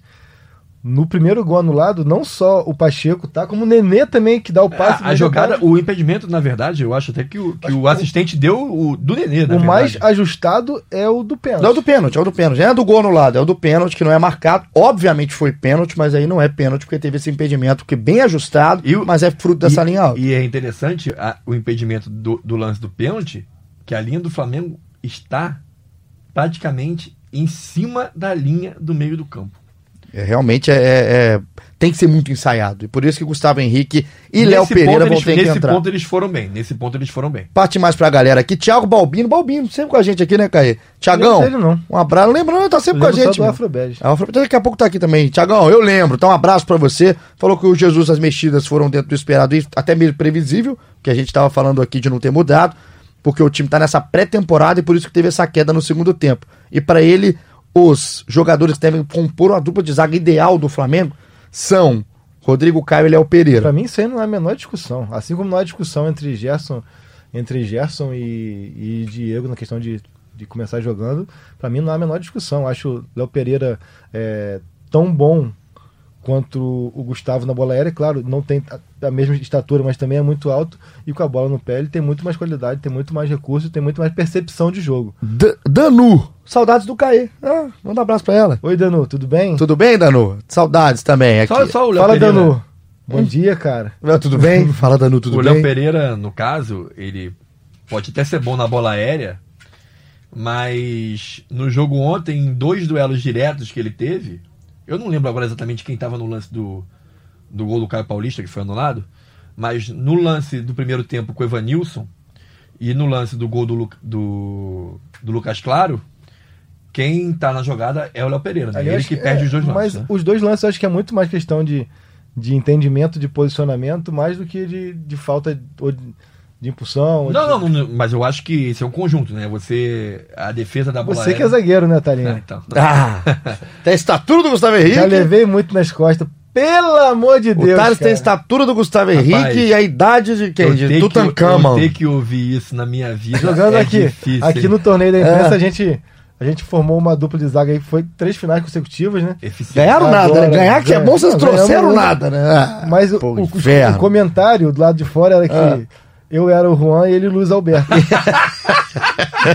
No primeiro gol anulado, não só o Pacheco, tá? Como o Nenê também, que dá o passe. A, a jogada, o impedimento, na verdade, eu acho até que o, que o assistente deu o do Nenê, na O mais ajustado é o do pênalti. Não é o do pênalti, é o do pênalti. Não é do gol anulado, é o do pênalti, que não é marcado. Obviamente foi pênalti, mas aí não é pênalti, porque teve esse impedimento, que é bem ajustado, E o- mas é fruto dessa e, linha alta. E é interessante a- o impedimento do, do lance do pênalti, que a linha do Flamengo está praticamente em cima da linha do meio do campo. É, realmente é, é- tem que ser muito ensaiado. E por isso que Gustavo Henrique e Nesse Léo Pereira ponto, vão eles, ter que Nesse entrar. ponto eles foram bem. Nesse ponto eles foram bem. Parte mais pra galera aqui. Thiago Balbino, Balbino, sempre com a gente aqui, né, Caê? Tiagão, um abraço. Lembra, não, tá sempre com a gente. do. Afrobege. Ah, o Afro- Daqui a pouco tá aqui também. Tiagão, eu lembro. Então, um abraço pra você. Falou que o Jesus, as mexidas foram dentro do esperado e até meio previsível, que a gente tava falando aqui de não ter mudado, porque o time tá nessa pré-temporada e por isso que teve essa queda no segundo tempo. E pra ele, os jogadores que devem compor uma dupla de zaga ideal do Flamengo são Rodrigo Caio e Léo Pereira. Pra mim, isso aí não é a menor discussão. Assim como não há discussão entre Gerson, entre Gerson e, e Diego na questão de, de começar jogando, pra mim não há a menor discussão. Acho o Léo Pereira é, tão bom quanto o Gustavo na bola aérea. Claro, não tem a, mesma estatura, mas também é muito alto. E com a bola no pé, ele tem muito mais qualidade, tem muito mais recurso, tem muito mais percepção de jogo. D- Danu, saudades do Caê. Ah, manda um abraço pra ela. Oi, Danu, tudo bem? Tudo bem, Danu? Saudades também aqui. Só, só o Léo Fala, Pereira. Danu. Bom dia, cara. Ah, Tudo bem? Fala, Danu, tudo o bem? Léo Pereira, no caso, ele pode até ser bom na bola aérea, mas no jogo ontem, em dois duelos diretos que ele teve, eu não lembro agora exatamente quem estava no lance do, do gol do Caio Paulista, que foi anulado, mas no lance do primeiro tempo com o Evanilson e no lance do gol do, do, do Lucas Claro, quem tá na jogada é o Léo Pereira, né? Aliás, ele que perde é, os dois Mas lances. né? os dois lances eu acho que é muito mais questão de, de entendimento, de posicionamento, mais do que de, de falta de, de impulsão. Não, de- não, mas eu acho que esse é um conjunto, né? Você. A defesa da bola. Você que é aérea- zagueiro, né, É, Talinha? então. Ah, tem a estatura do Gustavo Henrique. Já levei muito nas costas. Pelo amor de O Deus. Thales tem a estatura do Gustavo Rapaz, Henrique e a idade de quem? De Tutankhamon. Eu ter que ouvir isso na minha vida. Jogando é aqui. Difícil, aqui hein? no torneio da imprensa, É. a, gente, a gente formou uma dupla de zaga aí que foi três finais consecutivas, né? Eficiente. Ganharam Agora, nada, né? Ganhar que é bom, vocês não, trouxeram nada, né? Ah, Mas o, pô, o- o- o comentário do lado de fora era que Ah. Eu era o Juan e ele Luiz Alberto.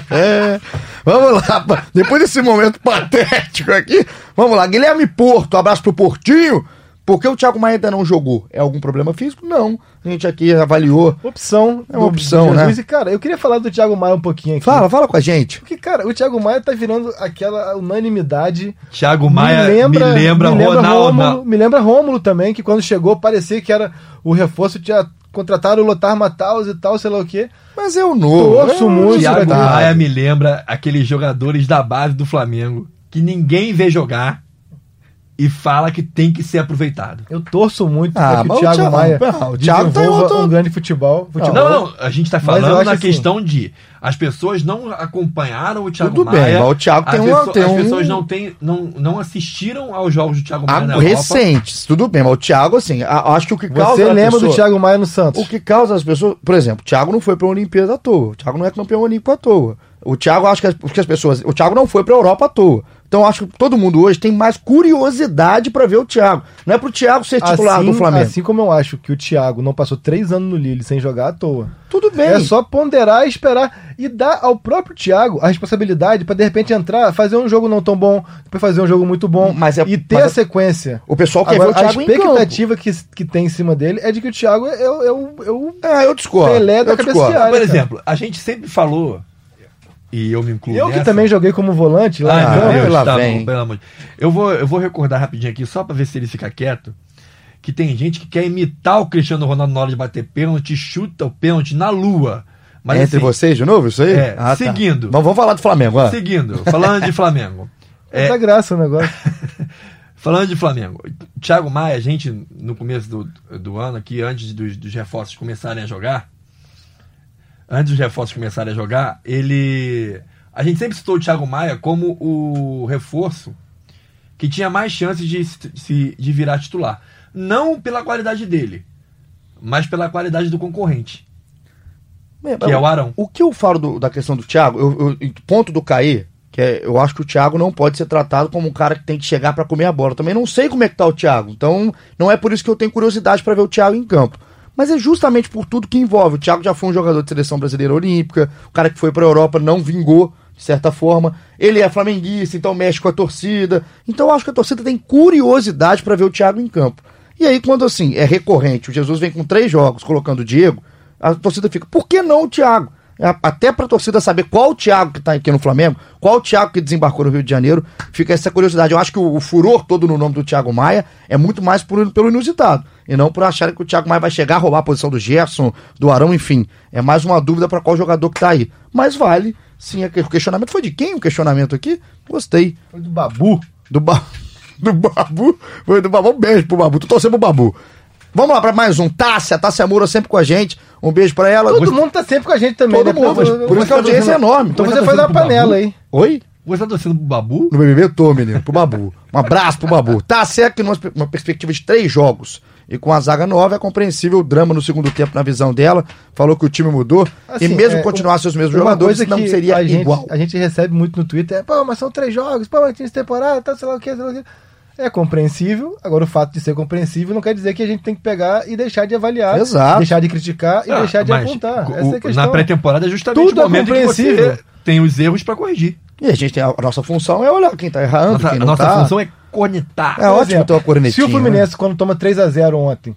É. Vamos lá, depois desse momento patético aqui, vamos lá. Guilherme Porto, abraço pro Portinho. Por que o Thiago Maia ainda não jogou? É algum problema físico? Não. A gente aqui avaliou. opção. É uma opção, do né? E, cara, eu queria falar do Thiago Maia um pouquinho aqui. Fala, fala com a gente. Porque, cara, o Thiago Maia tá virando aquela unanimidade. Thiago Maia me lembra, me lembra, me lembra Ronaldo. Rômulo, me lembra Rômulo também, que quando chegou parecia que era o reforço, tinha contratado o Lothar Matthaus e tal, sei lá o quê. Mas é o novo. Torço é o muito Thiago. Maia me lembra aqueles jogadores da base do Flamengo que ninguém vê jogar e fala que tem que ser aproveitado. Eu torço muito Ah, que o o Thiago Thiago- Maia não, o Thiago tá outro- um grande futebol. futebol. Não, não, a gente tá eu falando na assim- questão de as pessoas não acompanharam o Thiago Tudo bem, Maia. mas o Thiago tem as uma- pessoas- tem As um- pessoas não, tem, não, não assistiram aos jogos do Thiago Maia na Ah, Europa. recentes, tudo bem, mas o Thiago, assim, a- acho que o que causa. Você lembra pessoa- do Thiago Maia no Santos? O que causa as pessoas. Por exemplo, o Thiago não foi pra Olimpíada à toa. O Thiago não é campeão olímpico à toa. O Thiago, acho que as, porque as pessoas. O Thiago não foi pra Europa à toa. Então acho que todo mundo hoje tem mais curiosidade pra ver o Thiago. Não é pro Thiago ser titular do Flamengo. assim como eu acho que o Thiago não passou três anos no Lille sem jogar à toa. Tudo bem. É só ponderar e esperar e dar ao próprio Thiago a responsabilidade pra de repente entrar, fazer um jogo não tão bom, depois fazer um jogo muito bom Mas é- e ter mas a é- sequência. O pessoal quer Agora, ver o a Thiago em campo. expectativa que, que tem em cima dele é de que o Thiago é, o- é o- é o É, eu discordo. Pelé da eu discordo. Por cara. exemplo, a gente sempre falou, e eu me incluo Eu que nessa, também joguei como volante lá Ah, meu. Deus, lá tá vem. bom, pelo amor de eu vou, eu vou recordar rapidinho aqui, só pra ver se ele fica quieto, que tem gente que quer imitar o Cristiano Ronaldo na hora de bater pênalti, chuta o pênalti na lua. Mas, Entre assim, vocês de novo, isso aí? É, tá. seguindo. Vamos, vamos falar do Flamengo, ó. Seguindo, falando de Flamengo. É, dá graça o negócio. Falando de Flamengo, Thiago Maia, a gente, no começo do, do ano aqui, antes dos, dos reforços começarem a jogar, antes dos reforços começarem a jogar, ele. A gente sempre citou o Thiago Maia como o reforço que tinha mais chances de, se- de virar titular. Não pela qualidade dele, mas pela qualidade do concorrente, que é o Arão. O que eu falo do- da questão do Thiago, eu, eu- ponto do Caí, que é, eu acho que o Thiago não pode ser tratado como um cara que tem que chegar pra comer a bola. Também não sei como é que tá o Thiago, então não é por isso que eu tenho curiosidade pra ver o Thiago em campo. Mas é justamente por tudo que envolve. O Thiago já foi um jogador de seleção brasileira olímpica, o cara que foi pra Europa não vingou, de certa forma. Ele é flamenguista, então mexe com a torcida. Então eu acho que a torcida tem curiosidade pra ver o Thiago em campo. E aí, quando assim, é recorrente, o Jesus vem com três jogos colocando o Diego, a torcida fica, por que não o Thiago? Até pra torcida saber qual o Thiago que tá aqui no Flamengo, qual o Thiago que desembarcou no Rio de Janeiro, fica essa curiosidade. Eu acho que o, o furor todo no nome do Thiago Maia é muito mais por- pelo inusitado. E não por acharem que o Thiago Maia vai chegar a roubar a posição do Gerson, do Arão, enfim. É mais uma dúvida pra qual jogador que tá aí. Mas vale, sim, o questionamento foi de quem o questionamento aqui? Gostei. Foi do Babu. Do, ba... do Babu. Foi do Babu. Um beijo pro Babu. Tô torcendo pro Babu. Vamos lá pra mais um. Tássia. Tássia Moura sempre com a gente. Um beijo pra ela. Todo mundo tá sempre com a gente também, Todo né? mundo, Por- por isso que a audiência é enorme. Então Você você torcendo pro panela aí. Oi? Você tá torcendo pro Babu? No BBB tô, menino. Pro Babu. Um abraço pro Babu. Tá certo que numa uma perspectiva de três jogos e com a zaga nova é compreensível o drama no segundo tempo na visão dela. Falou que o time mudou. e Assim, mesmo é, continuasse os mesmos Uma jogadores, não seria a gente, igual. A gente recebe muito no Twitter, é, pô, mas são três jogos, pô, mas tinha essa temporada, tá, sei lá o que, sei lá o que. É compreensível, agora o fato de ser compreensível não quer dizer que a gente tem que pegar e deixar de avaliar, Exato. deixar de criticar e Ah, deixar de mas apontar. o- Essa é a questão. Na pré-temporada é justamente Tudo o é momento que você compreensível. tem os erros pra corrigir. E a gente tem a, a nossa função é olhar quem tá errando, Nossa, quem a não nossa tá. função é cornetar. É ótimo ter uma cornetinha, Se o Fluminense, quando toma 3x0 ontem,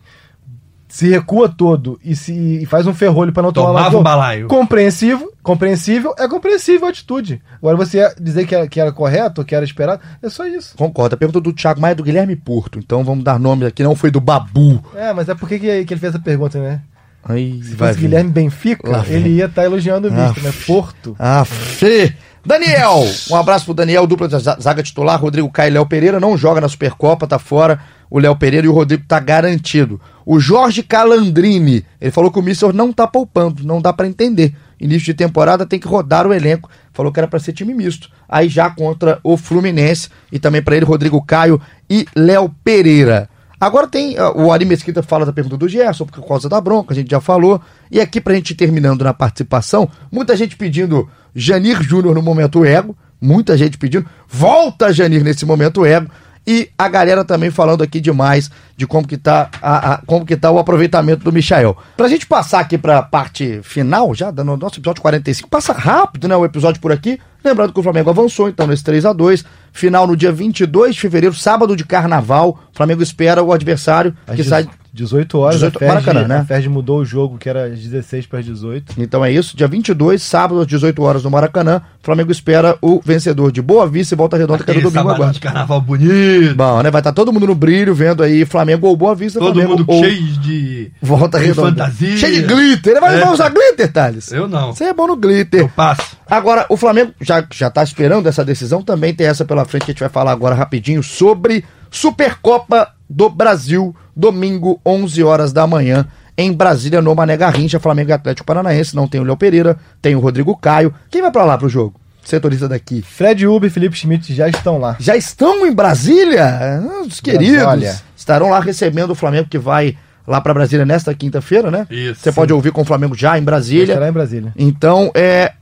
se recua todo e se e faz um ferrolho pra não tomar Tomava um balaio. Compreensível, compreensível, é compreensível a atitude. Agora você dizer que era, que era correto, que era esperado, é só isso. Concordo. A pergunta do Thiago Maia é do Guilherme Porto. Então vamos dar nome aqui. Não foi do Babu. É, mas é porque que, que ele fez a pergunta, né? Aí, Se vai fosse vir. Guilherme Benfica, Lá vem. ele ia estar elogiando o visto, Ah, né? Porto. Ah, Fê. Daniel! Um abraço pro Daniel, dupla de za- zaga titular. Rodrigo Caio Léo Pereira não joga na Supercopa, tá fora. O Léo Pereira e o Rodrigo tá garantido. O Jorge Calandrini, ele falou que o Mister não tá poupando, não dá pra entender. Início de temporada tem que rodar o elenco. Falou que era pra ser time misto. Aí já contra o Fluminense e também pra ele Rodrigo Caio e Léo Pereira. Agora tem. ah, o Ari Mesquita fala da pergunta do Gerson, por causa da bronca, a gente já falou. E aqui, pra gente terminando na participação, muita gente pedindo Janir Júnior no momento ego. Muita gente pedindo. Volta, Janir, nesse momento ego. E a galera também falando aqui demais de como que tá, a, a- como que tá o aproveitamento do Michael. Pra gente passar aqui pra parte final, já, no nosso episódio 45, passa rápido, né, o episódio por aqui. Lembrando que o Flamengo avançou, então, nesse 3 a 2 Final no dia 22 de fevereiro, sábado de carnaval. O Flamengo espera o adversário que sai 18 horas, 18 a, Ferdi, Maracanã, né? a Ferdi mudou o jogo, que era às 16 para as 18. Então é isso, dia 22, sábado às 18 horas no Maracanã. O Flamengo espera o vencedor de Boa Vista e Volta Redonda, que é Aquele domingo agora. de carnaval bonito. Bom, né? Vai estar todo mundo no brilho, vendo aí Flamengo ou Boa Vista. Todo Flamengo mundo ou cheio de, Volta de Redonda. fantasia. Cheio de glitter. Ele vai, É. vai usar glitter, Thales? Eu não. Você é bom no glitter. Eu passo. Agora, o Flamengo já, já tá esperando essa decisão, também tem essa pela frente que a gente vai falar agora rapidinho sobre Supercopa do Brasil, domingo, 11 horas da manhã, em Brasília, no Mané Garrincha, Flamengo e Atlético Paranaense, não tem o Léo Pereira, tem o Rodrigo Caio. Quem vai pra lá pro jogo? Setorista daqui. Fred Uber e Felipe Schmidt já estão lá. Já estão em Brasília? Ah, Os queridos. Brasólia. Estarão lá recebendo o Flamengo que vai lá pra Brasília nesta quinta-feira, né? Isso. Você pode ouvir com o Flamengo já em Brasília. Estará em Brasília. Então, é.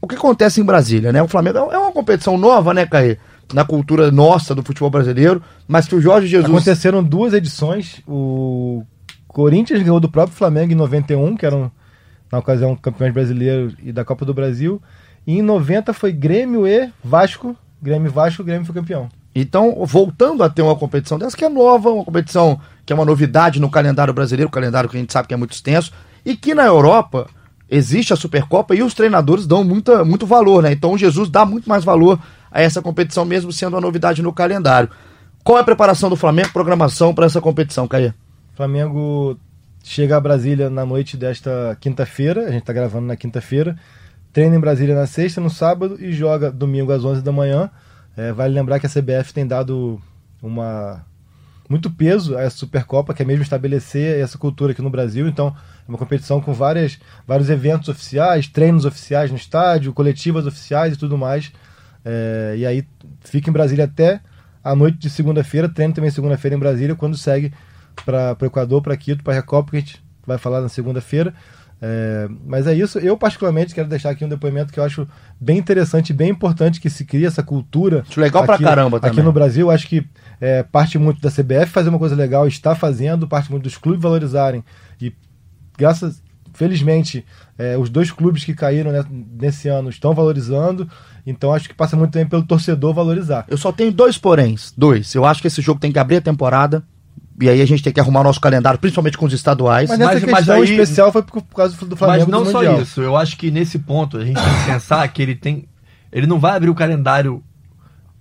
O que acontece em Brasília, né? O Flamengo é uma competição nova, né, Caí? Na cultura nossa do futebol brasileiro, mas que o Jorge Jesus. Aconteceram duas edições. O Corinthians ganhou do próprio Flamengo em 91, que eram, na ocasião, campeões brasileiros e da Copa do Brasil. E em 90 foi Grêmio e Vasco. Grêmio e Vasco, o Grêmio foi campeão. Então, voltando a ter uma competição dessa que é nova, uma competição que é uma novidade no calendário brasileiro, calendário que a gente sabe que é muito extenso, e que na Europa existe a Supercopa e os treinadores dão muita, muito valor, né? Então o Jesus dá muito mais valor a essa competição, mesmo sendo uma novidade no calendário. Qual é a preparação do Flamengo, programação para essa competição, Caia? Flamengo chega a Brasília na noite desta quinta-feira, a gente está gravando na quinta-feira, treina em Brasília na sexta, no sábado e joga domingo às 11 da manhã. É, vale lembrar que a CBF tem dado uma muito peso a essa Supercopa, que é mesmo estabelecer essa cultura aqui no Brasil. Então, é uma competição com várias, vários eventos oficiais, treinos oficiais no estádio, coletivas oficiais e tudo mais. É, e aí fica em Brasília até a noite de segunda-feira, treino também segunda-feira em Brasília, quando segue para o Equador, para Quito, para a Recopa, que a gente vai falar na segunda-feira. É, mas é isso. Eu, particularmente, quero deixar aqui um depoimento que eu acho bem interessante, bem importante que se crie essa cultura. Acho legal pra aqui, caramba Aqui também. no Brasil, acho que é, parte muito da CBF fazer uma coisa legal, está fazendo, parte muito dos clubes valorizarem. E graças, felizmente, é, os dois clubes que caíram né, nesse ano estão valorizando. Então acho que passa muito também pelo torcedor valorizar. Eu só tenho dois poréns. Dois. Eu acho que esse jogo tem que abrir a temporada. E aí a gente tem que arrumar o nosso calendário, principalmente com os estaduais. Mas nessa Mas- questão mas aí- especial foi por por causa do Flamengo Mas não do só Mundial. isso, eu acho que nesse ponto a gente tem que pensar que ele tem. Ele não vai abrir o calendário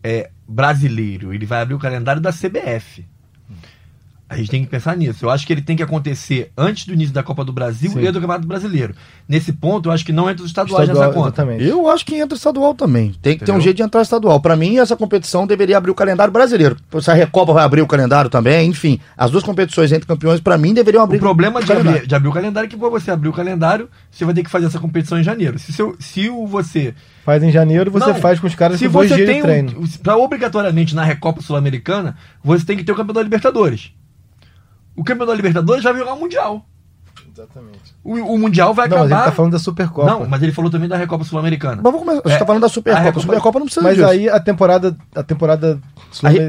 é, brasileiro, ele vai abrir o calendário da CBF. A gente tem que pensar nisso. Eu acho que ele tem que acontecer antes do início da Copa do Brasil Sim. e do Campeonato Brasileiro. Nesse ponto, eu acho que não entra os estaduais Estadual, nessa conta. exatamente. Eu acho que entra estadual também. Tem que ter um jeito de entrar estadual. Pra mim, essa competição deveria abrir o calendário brasileiro. Se a Recopa vai abrir o calendário também, enfim. As duas competições entre campeões, pra mim, deveriam abrir O problema o de abrir, de abrir o calendário é que você abrir o calendário, você vai ter que fazer essa competição em janeiro. Se, seu, se o você Faz em janeiro, você Não, faz com os caras se dois você dias tem de treino. um, pra obrigatoriamente na Recopa Sul-Americana, você tem que ter o campeão da Libertadores. O campeão da Libertadores vai virar o Mundial. Exatamente. O, o Mundial vai Não, acabar. ele tá falando da Supercopa. Não, mas ele falou também da Recopa Sul-Americana. Mas vamos começar. Você É, tá falando da a Supercopa. A, Recopa- Supercopa não precisa Mas disso. aí a temporada. A temporada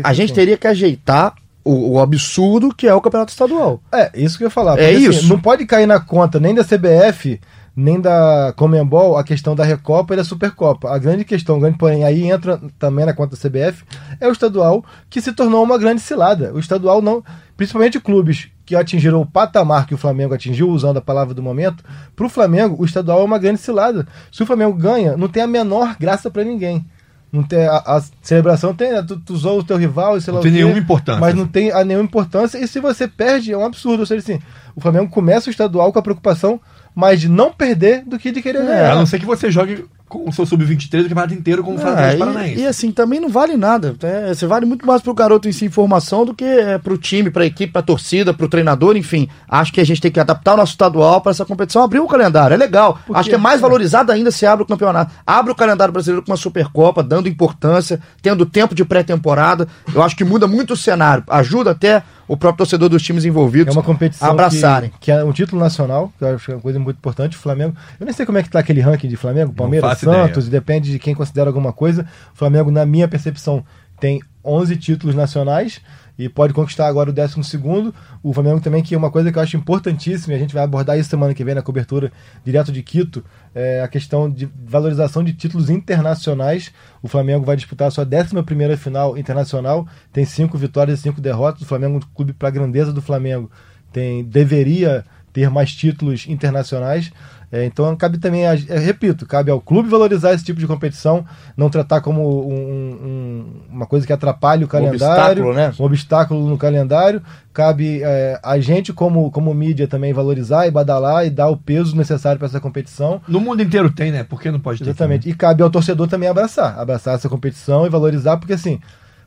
A, a gente teria que ajeitar o, o absurdo que é o campeonato estadual. É, isso que eu ia falar. É Porque, assim, isso. não pode cair na conta nem da CBF, nem da Comembol, a questão da Recopa e da Supercopa. A grande questão, grande porém, aí entra também na conta da CBF, é o estadual, que se tornou uma grande cilada. O estadual não. Principalmente clubes que atingiram o patamar que o Flamengo atingiu, usando a palavra do momento, para o Flamengo, o estadual é uma grande cilada. Se o Flamengo ganha, não tem a menor graça para ninguém. Não tem a, a celebração tem, né? tu, tu zoa o teu rival e sei Não lá tem o quê, nenhuma importância. Mas não tem a nenhuma importância. E se você perde, é um absurdo. Ou seja, assim, o Flamengo começa o estadual com a preocupação mais de não perder do que de querer A ganhar. não ser que você jogue com o seu sub-23 o campeonato inteiro como faz o Ah, Atlético e, Paranaense. e assim, também não vale nada. É, você vale muito mais pro garoto em si informação do que é, pro time, pra equipe, pra torcida, pro treinador, enfim. Acho que a gente tem que adaptar o nosso estadual pra essa competição, abrir o calendário. É legal. Porque- Acho que é mais valorizado ainda se abre o campeonato. Abre o calendário brasileiro com uma Supercopa, dando importância, tendo tempo de pré-temporada. Eu acho que muda muito o cenário. Ajuda até o próprio torcedor dos times É envolvidos uma competição a abraçarem. Que, que é um título nacional, que eu acho que é uma coisa muito importante. O Flamengo, eu nem sei como é que tá aquele ranking de Flamengo, Palmeiras, Santos, depende de quem considera alguma coisa. O Flamengo, na minha percepção, tem 11 títulos nacionais e pode conquistar agora o 12 segundo. O Flamengo também, que é uma coisa que eu acho importantíssima, e a gente vai abordar isso semana que vem na cobertura direto de Quito, é a questão de valorização de títulos internacionais. O Flamengo vai disputar a sua 11ª final internacional, tem cinco vitórias e cinco derrotas. O Flamengo é um clube para a grandeza do Flamengo tem deveria ter mais títulos internacionais. É, então cabe também, eu repito, cabe ao clube valorizar esse tipo de competição, não tratar como um- um- uma coisa que atrapalhe o calendário, obstáculo, né? um obstáculo no calendário. Cabe é, a gente, como, como mídia, também valorizar e badalar e dar o peso necessário para essa competição. No mundo inteiro tem, né? Por que não pode ter? Exatamente. E cabe ao torcedor também abraçar. Abraçar essa competição e valorizar, porque assim,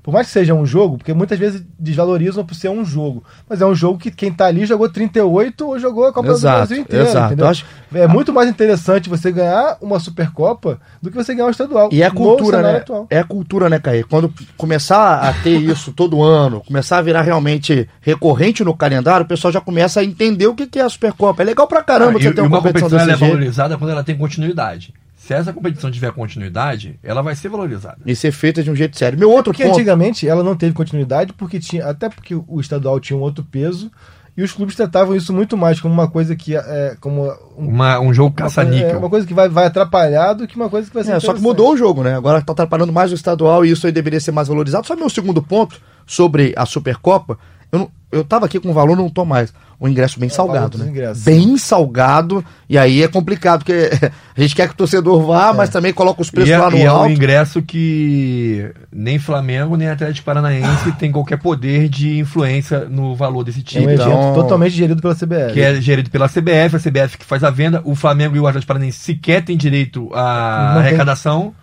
por mais que seja um jogo, porque muitas vezes desvalorizam por ser um jogo. Mas é um jogo que quem tá ali jogou 38 ou jogou a Copa Exato, do Brasil inteira. exato. Entendeu? Eu acho- É muito mais interessante você ganhar uma Supercopa do que você ganhar um estadual. E é a cultura, né? atual. É a cultura, né, Caí? Quando começar a ter isso todo ano, começar a virar realmente recorrente no calendário, o pessoal já começa a entender o que é a Supercopa. É legal pra caramba Ah, você e, ter uma uma competição competição ela desse é valorizada quando ela tem continuidade. Se essa competição tiver continuidade, ela vai ser valorizada. E ser feita de um jeito sério. Meu outro Porque ponto. antigamente ela não teve continuidade, porque tinha. Até porque o estadual tinha um outro peso. E os clubes tratavam isso muito mais como uma coisa que. É, como um, Uma, um jogo caça-níquel. é, uma coisa que vai, vai atrapalhar do que uma coisa que vai ser. É, só que mudou o jogo, né? Agora tá atrapalhando mais o estadual e isso aí deveria ser mais valorizado. Só meu segundo ponto sobre a Supercopa. Eu, não- eu tava aqui com o valor, não tô mais. O ingresso bem salgado, valor né? Bem salgado. E aí é complicado, porque a gente quer que o torcedor vá, mas também coloca os preços E é, lá no e é um alto. ingresso que nem Flamengo nem Atlético Paranaense tem qualquer poder de influência no valor desse É um. Então- totalmente gerido pela CBF. Que é gerido pela CBF, a CBF que faz a venda. O Flamengo e o Atlético Paranaense sequer têm direito à Não tem. arrecadação.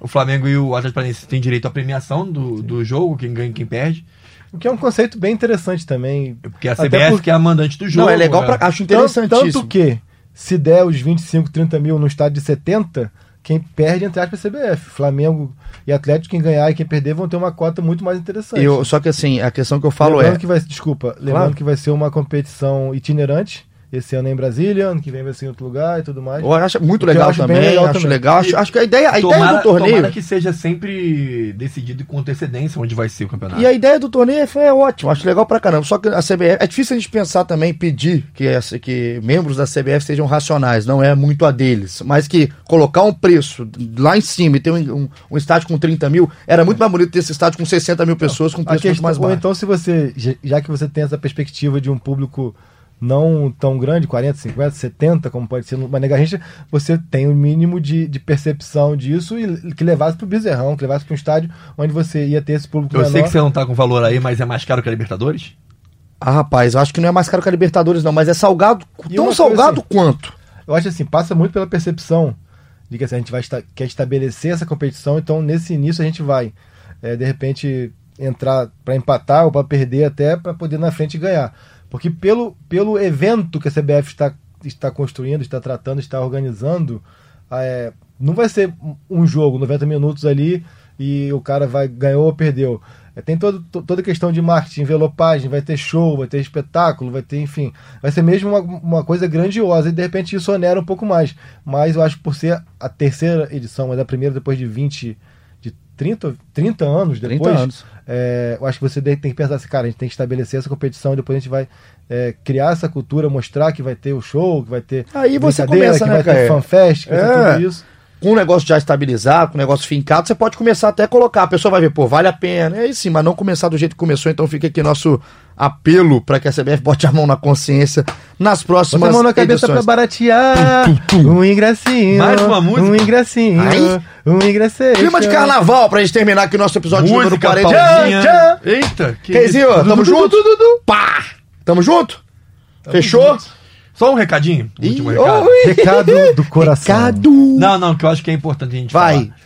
O Flamengo e o Atlético Paranaense têm direito à premiação do, do jogo, quem ganha e quem perde. O que é um conceito bem interessante também. Porque a Até CBF porque- que é a mandante do jogo. Não, é legal, né? pra, acho Tanto, interessantíssimo. tanto que, se der os 25, 30 mil no estádio de 70, quem perde, entre aspas, é a CBF. Flamengo e Atlético, quem ganhar e quem perder, vão ter uma cota muito mais interessante. Eu, só que assim, a questão que eu falo lembrando é. que vai, desculpa, lembrando Claro. que vai ser uma competição itinerante. Esse ano é em Brasília, ano que vem vai ser em outro lugar e tudo mais. Eu acho muito O que eu legal acho também, legal acho também. legal. Acho, acho que a ideia, a ideia Tomara, do torneio. tomara que seja sempre decidido com antecedência onde vai ser o campeonato. E a ideia do torneio foi é ótima, acho legal pra caramba. Só que a CBF. É difícil a gente pensar também, pedir que, essa- que membros da CBF sejam racionais, não é muito a deles. Mas que colocar um preço lá em cima e ter um, um- um estádio com 30 mil, era muito mais bonito ter esse estádio com 60 mil pessoas com preço muito questão, mais ou baixo. então, se você, já que você tem essa perspectiva de um público não tão grande, 40, 50, 70, como pode ser numa negarrincha, você tem o mínimo de, de percepção disso e que levasse para o Bezerrão, que levasse para um estádio onde você ia ter esse público Eu menor. sei que você não tá com valor aí, mas é mais caro que a Libertadores? Ah, rapaz, eu acho que não é mais caro que a Libertadores, não, mas é salgado, E tão salgado assim, quanto. Eu acho assim, passa muito pela percepção de que assim, a gente vai esta- quer estabelecer essa competição, então nesse início a gente vai, é, de repente, entrar para empatar ou para perder até para poder na frente ganhar. Porque pelo, pelo evento que a CBF está, está construindo, está tratando, está organizando, é, não vai ser um jogo, 90 minutos ali e o cara vai ganhou ou perdeu. É, tem todo, to- toda a questão de marketing, envelopagem, vai ter show, vai ter espetáculo, vai ter, enfim. Vai ser mesmo uma, uma coisa grandiosa e de repente isso onera um pouco mais. Mas eu acho que por ser a terceira edição, mas a primeira depois de 20, de 30, 30 anos 30 depois, anos. é, eu acho que você tem que pensar assim, cara, a gente tem que estabelecer essa competição e depois a gente vai é, criar essa cultura, mostrar que vai ter o show, que vai ter Aí você começa, que né, vai ter Caio? fanfest, que vai ter É. tudo isso. Com o negócio já estabilizado, com o negócio fincado, você pode começar até a colocar. A pessoa vai ver, pô, vale a pena. É isso sim, mas não começar do jeito que começou. Então fica aqui nosso apelo para que a CBF bote a mão na consciência nas Bota próximas a mão na cabeça pra baratear. Um ingressinho. Mais uma música? Um ingressinho. Ai. Um ingressinho. Clima de carnaval pra gente terminar aqui o nosso episódio número Música, 40. pauzinha. Tchau, Eita, que Keizinho, isso. tamo junto? Pá! Tamo junto? Fechou? Só um recadinho, um último Ih, recado. oi. Recado do coração. Recado. Não, não, que eu acho que é importante a gente Vai. falar.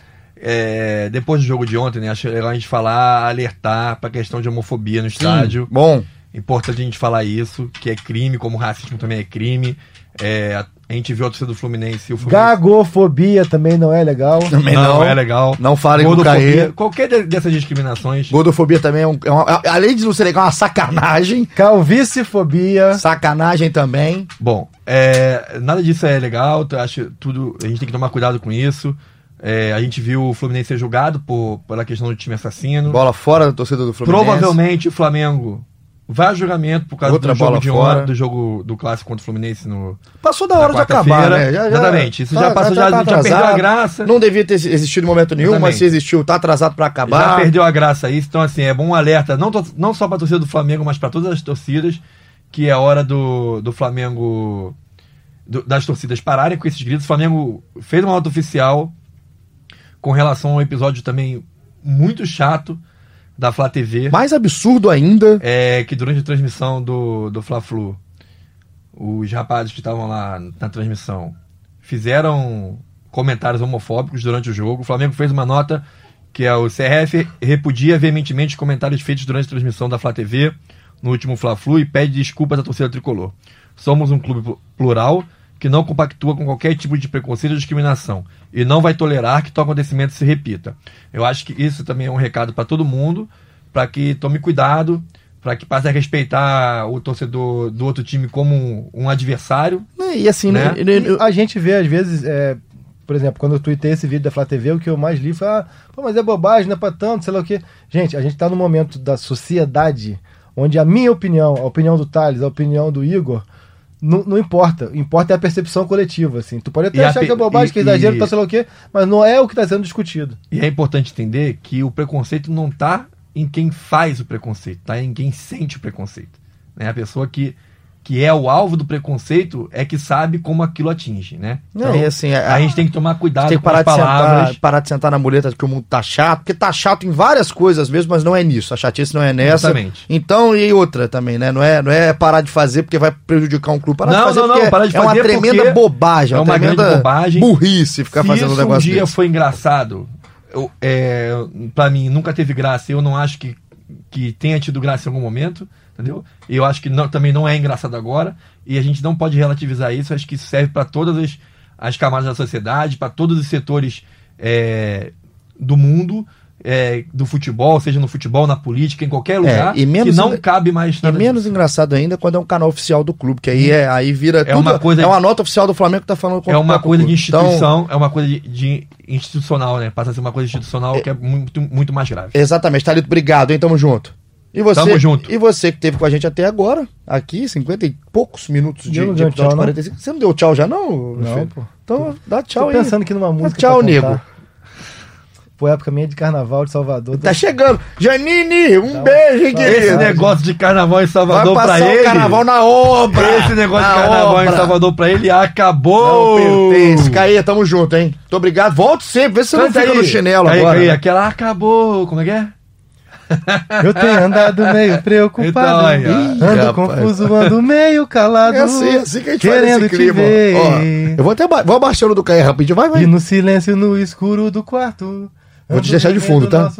É, depois do jogo de ontem, né? Acho legal a gente falar, alertar pra questão de homofobia no estádio. Bom, Importante a gente falar isso, que é crime, como racismo também é crime. É, a, gente viu a torcida do Fluminense. O Fluminense Gagofobia também não é legal. também não, não. é legal. Não falem com o Gordofobia, Caê. Qualquer de- dessas discriminações. Gordofobia também é, um, é uma, além de não ser legal, é uma sacanagem. Calvicifobia. Sacanagem também. Bom, é, nada disso é legal. eu Acho tudo. A gente tem que tomar cuidado com isso. É, a gente viu o Fluminense ser julgado por, pela questão do time assassino. Bola fora da torcida do Fluminense. Provavelmente o Flamengo vai a julgamento por causa Outra do jogo de ontem, do jogo do clássico contra o Fluminense no. Passou da hora de acabar, né? Já- já- Exatamente, isso já passou, já- tá já perdeu a graça. Não devia ter existido em momento nenhum, Exatamente. mas se existiu, tá atrasado pra Já acabar. perdeu a graça isso, então assim, é bom um alerta, não, to- não só pra torcida do Flamengo, mas pra todas as torcidas, que é hora do, do Flamengo, do- das torcidas pararem com esses gritos. O Flamengo fez uma nota oficial com relação ao episódio também muito chato da Flá TV. Mais absurdo ainda. é que durante a transmissão do, do Fla-Flu, os rapazes que estavam lá na transmissão fizeram comentários homofóbicos durante o jogo. O Flamengo fez uma nota que é o CRF repudia veementemente os comentários feitos durante a transmissão da Flá TV no último Fla-Flu e pede desculpas à torcida tricolor. Somos um clube plu- plural que não compactua com qualquer tipo de preconceito ou discriminação e não vai tolerar que tal acontecimento se repita. Eu acho que isso também é um recado para todo mundo, para que tome cuidado, para que passe a respeitar o torcedor do outro time como um, um adversário. E assim, Né? né? E a gente vê, às vezes, é, Por exemplo, quando eu tuitei esse vídeo da Flá TV, o que eu mais li foi, ah, pô, mas é bobagem, não é pra tanto, sei lá o quê. Gente, a gente tá num momento da sociedade onde a minha opinião, a opinião do Thales, a opinião do Igor, não, não importa. Importa é a percepção coletiva, assim. Tu pode até E achar pe- que é bobagem, que é e- exagero, e- tá sei lá o quê, mas não é o que tá sendo discutido. E é importante entender que o preconceito não tá em quem faz o preconceito, tá em quem sente o preconceito. Né? A pessoa que, que é o alvo do preconceito é que sabe como aquilo atinge, né? Não, e assim, a, a- gente tem que tomar cuidado tem que com parar as de, palavras. sentar, parar de sentar na muleta que o mundo tá chato, porque tá chato em várias coisas mesmo, mas não é nisso. A chatice não é nessa. Exatamente. Então, e outra também, né? Não é, não é parar de fazer porque vai prejudicar um clube. Parar Não, de fazer não, não, parar de é uma fazer tremenda bobagem, é uma grande tremenda bobagem. burrice ficar Se fazendo um isso um negócio dia desse. foi engraçado, eu, é, pra mim nunca teve graça. Eu não acho que, que tenha tido graça em algum momento, entendeu? E eu acho que não- também não é engraçado agora. E a gente não pode relativizar isso. Acho que isso serve para todas as, as camadas da sociedade, para todos os setores é, do mundo. é, do futebol, seja no futebol, na política, em qualquer lugar, É, e menos que não cabe mais E nada menos disso. engraçado ainda quando é um canal oficial do clube, que aí, é, aí vira. É uma coisa- é uma nota oficial do Flamengo que tá falando É contra o uma coisa de. Então, instituição, é uma coisa de, de institucional, né? Passa a ser uma coisa institucional que é muito, muito mais grave. Exatamente, Thalito, obrigado, hein? Tamo junto. E você, Tamo junto. E você que esteve com a gente até agora, aqui, 50 e poucos minutos de, não de episódio tchau, não. 45. Você não deu tchau já, não? Não, filho? pô. Então dá tchau Tô aí. pensando aqui numa música. tchau, pra nego. Pô, época minha de carnaval de Salvador. Tá chegando. Janine, um Tá. beijo, hein, querido? Esse negócio de carnaval em Vai Salvador pra passar ele. o carnaval na obra. Esse negócio Na de carnaval em obra. Salvador pra ele Não acabou. pertence. Caí, tamo junto, hein? Muito obrigado. Volte sempre. Vê se você não fica aí. no chinelo agora. aí, né? aquela acabou. Como é que é? Eu tenho andado meio preocupado. Então, aí, ó. ando rapaz. confuso, ando meio calado. É assim, é assim que a gente querendo faz clima. ver. Ó, eu vou até vou abaixando o do Caí rapidinho. Vai, vai. E no silêncio, no escuro do quarto. Vou te deixar de fundo, tá?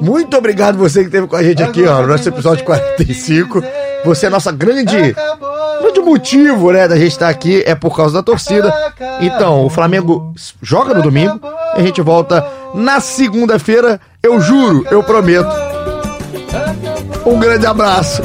Muito obrigado você que esteve com a gente aqui, ó, no nosso episódio 45. Você é nossa grande, grande motivo, né, da gente estar aqui é por causa da torcida. Então, o Flamengo joga no domingo e a gente volta na segunda-feira. Eu juro, eu prometo. Um grande abraço.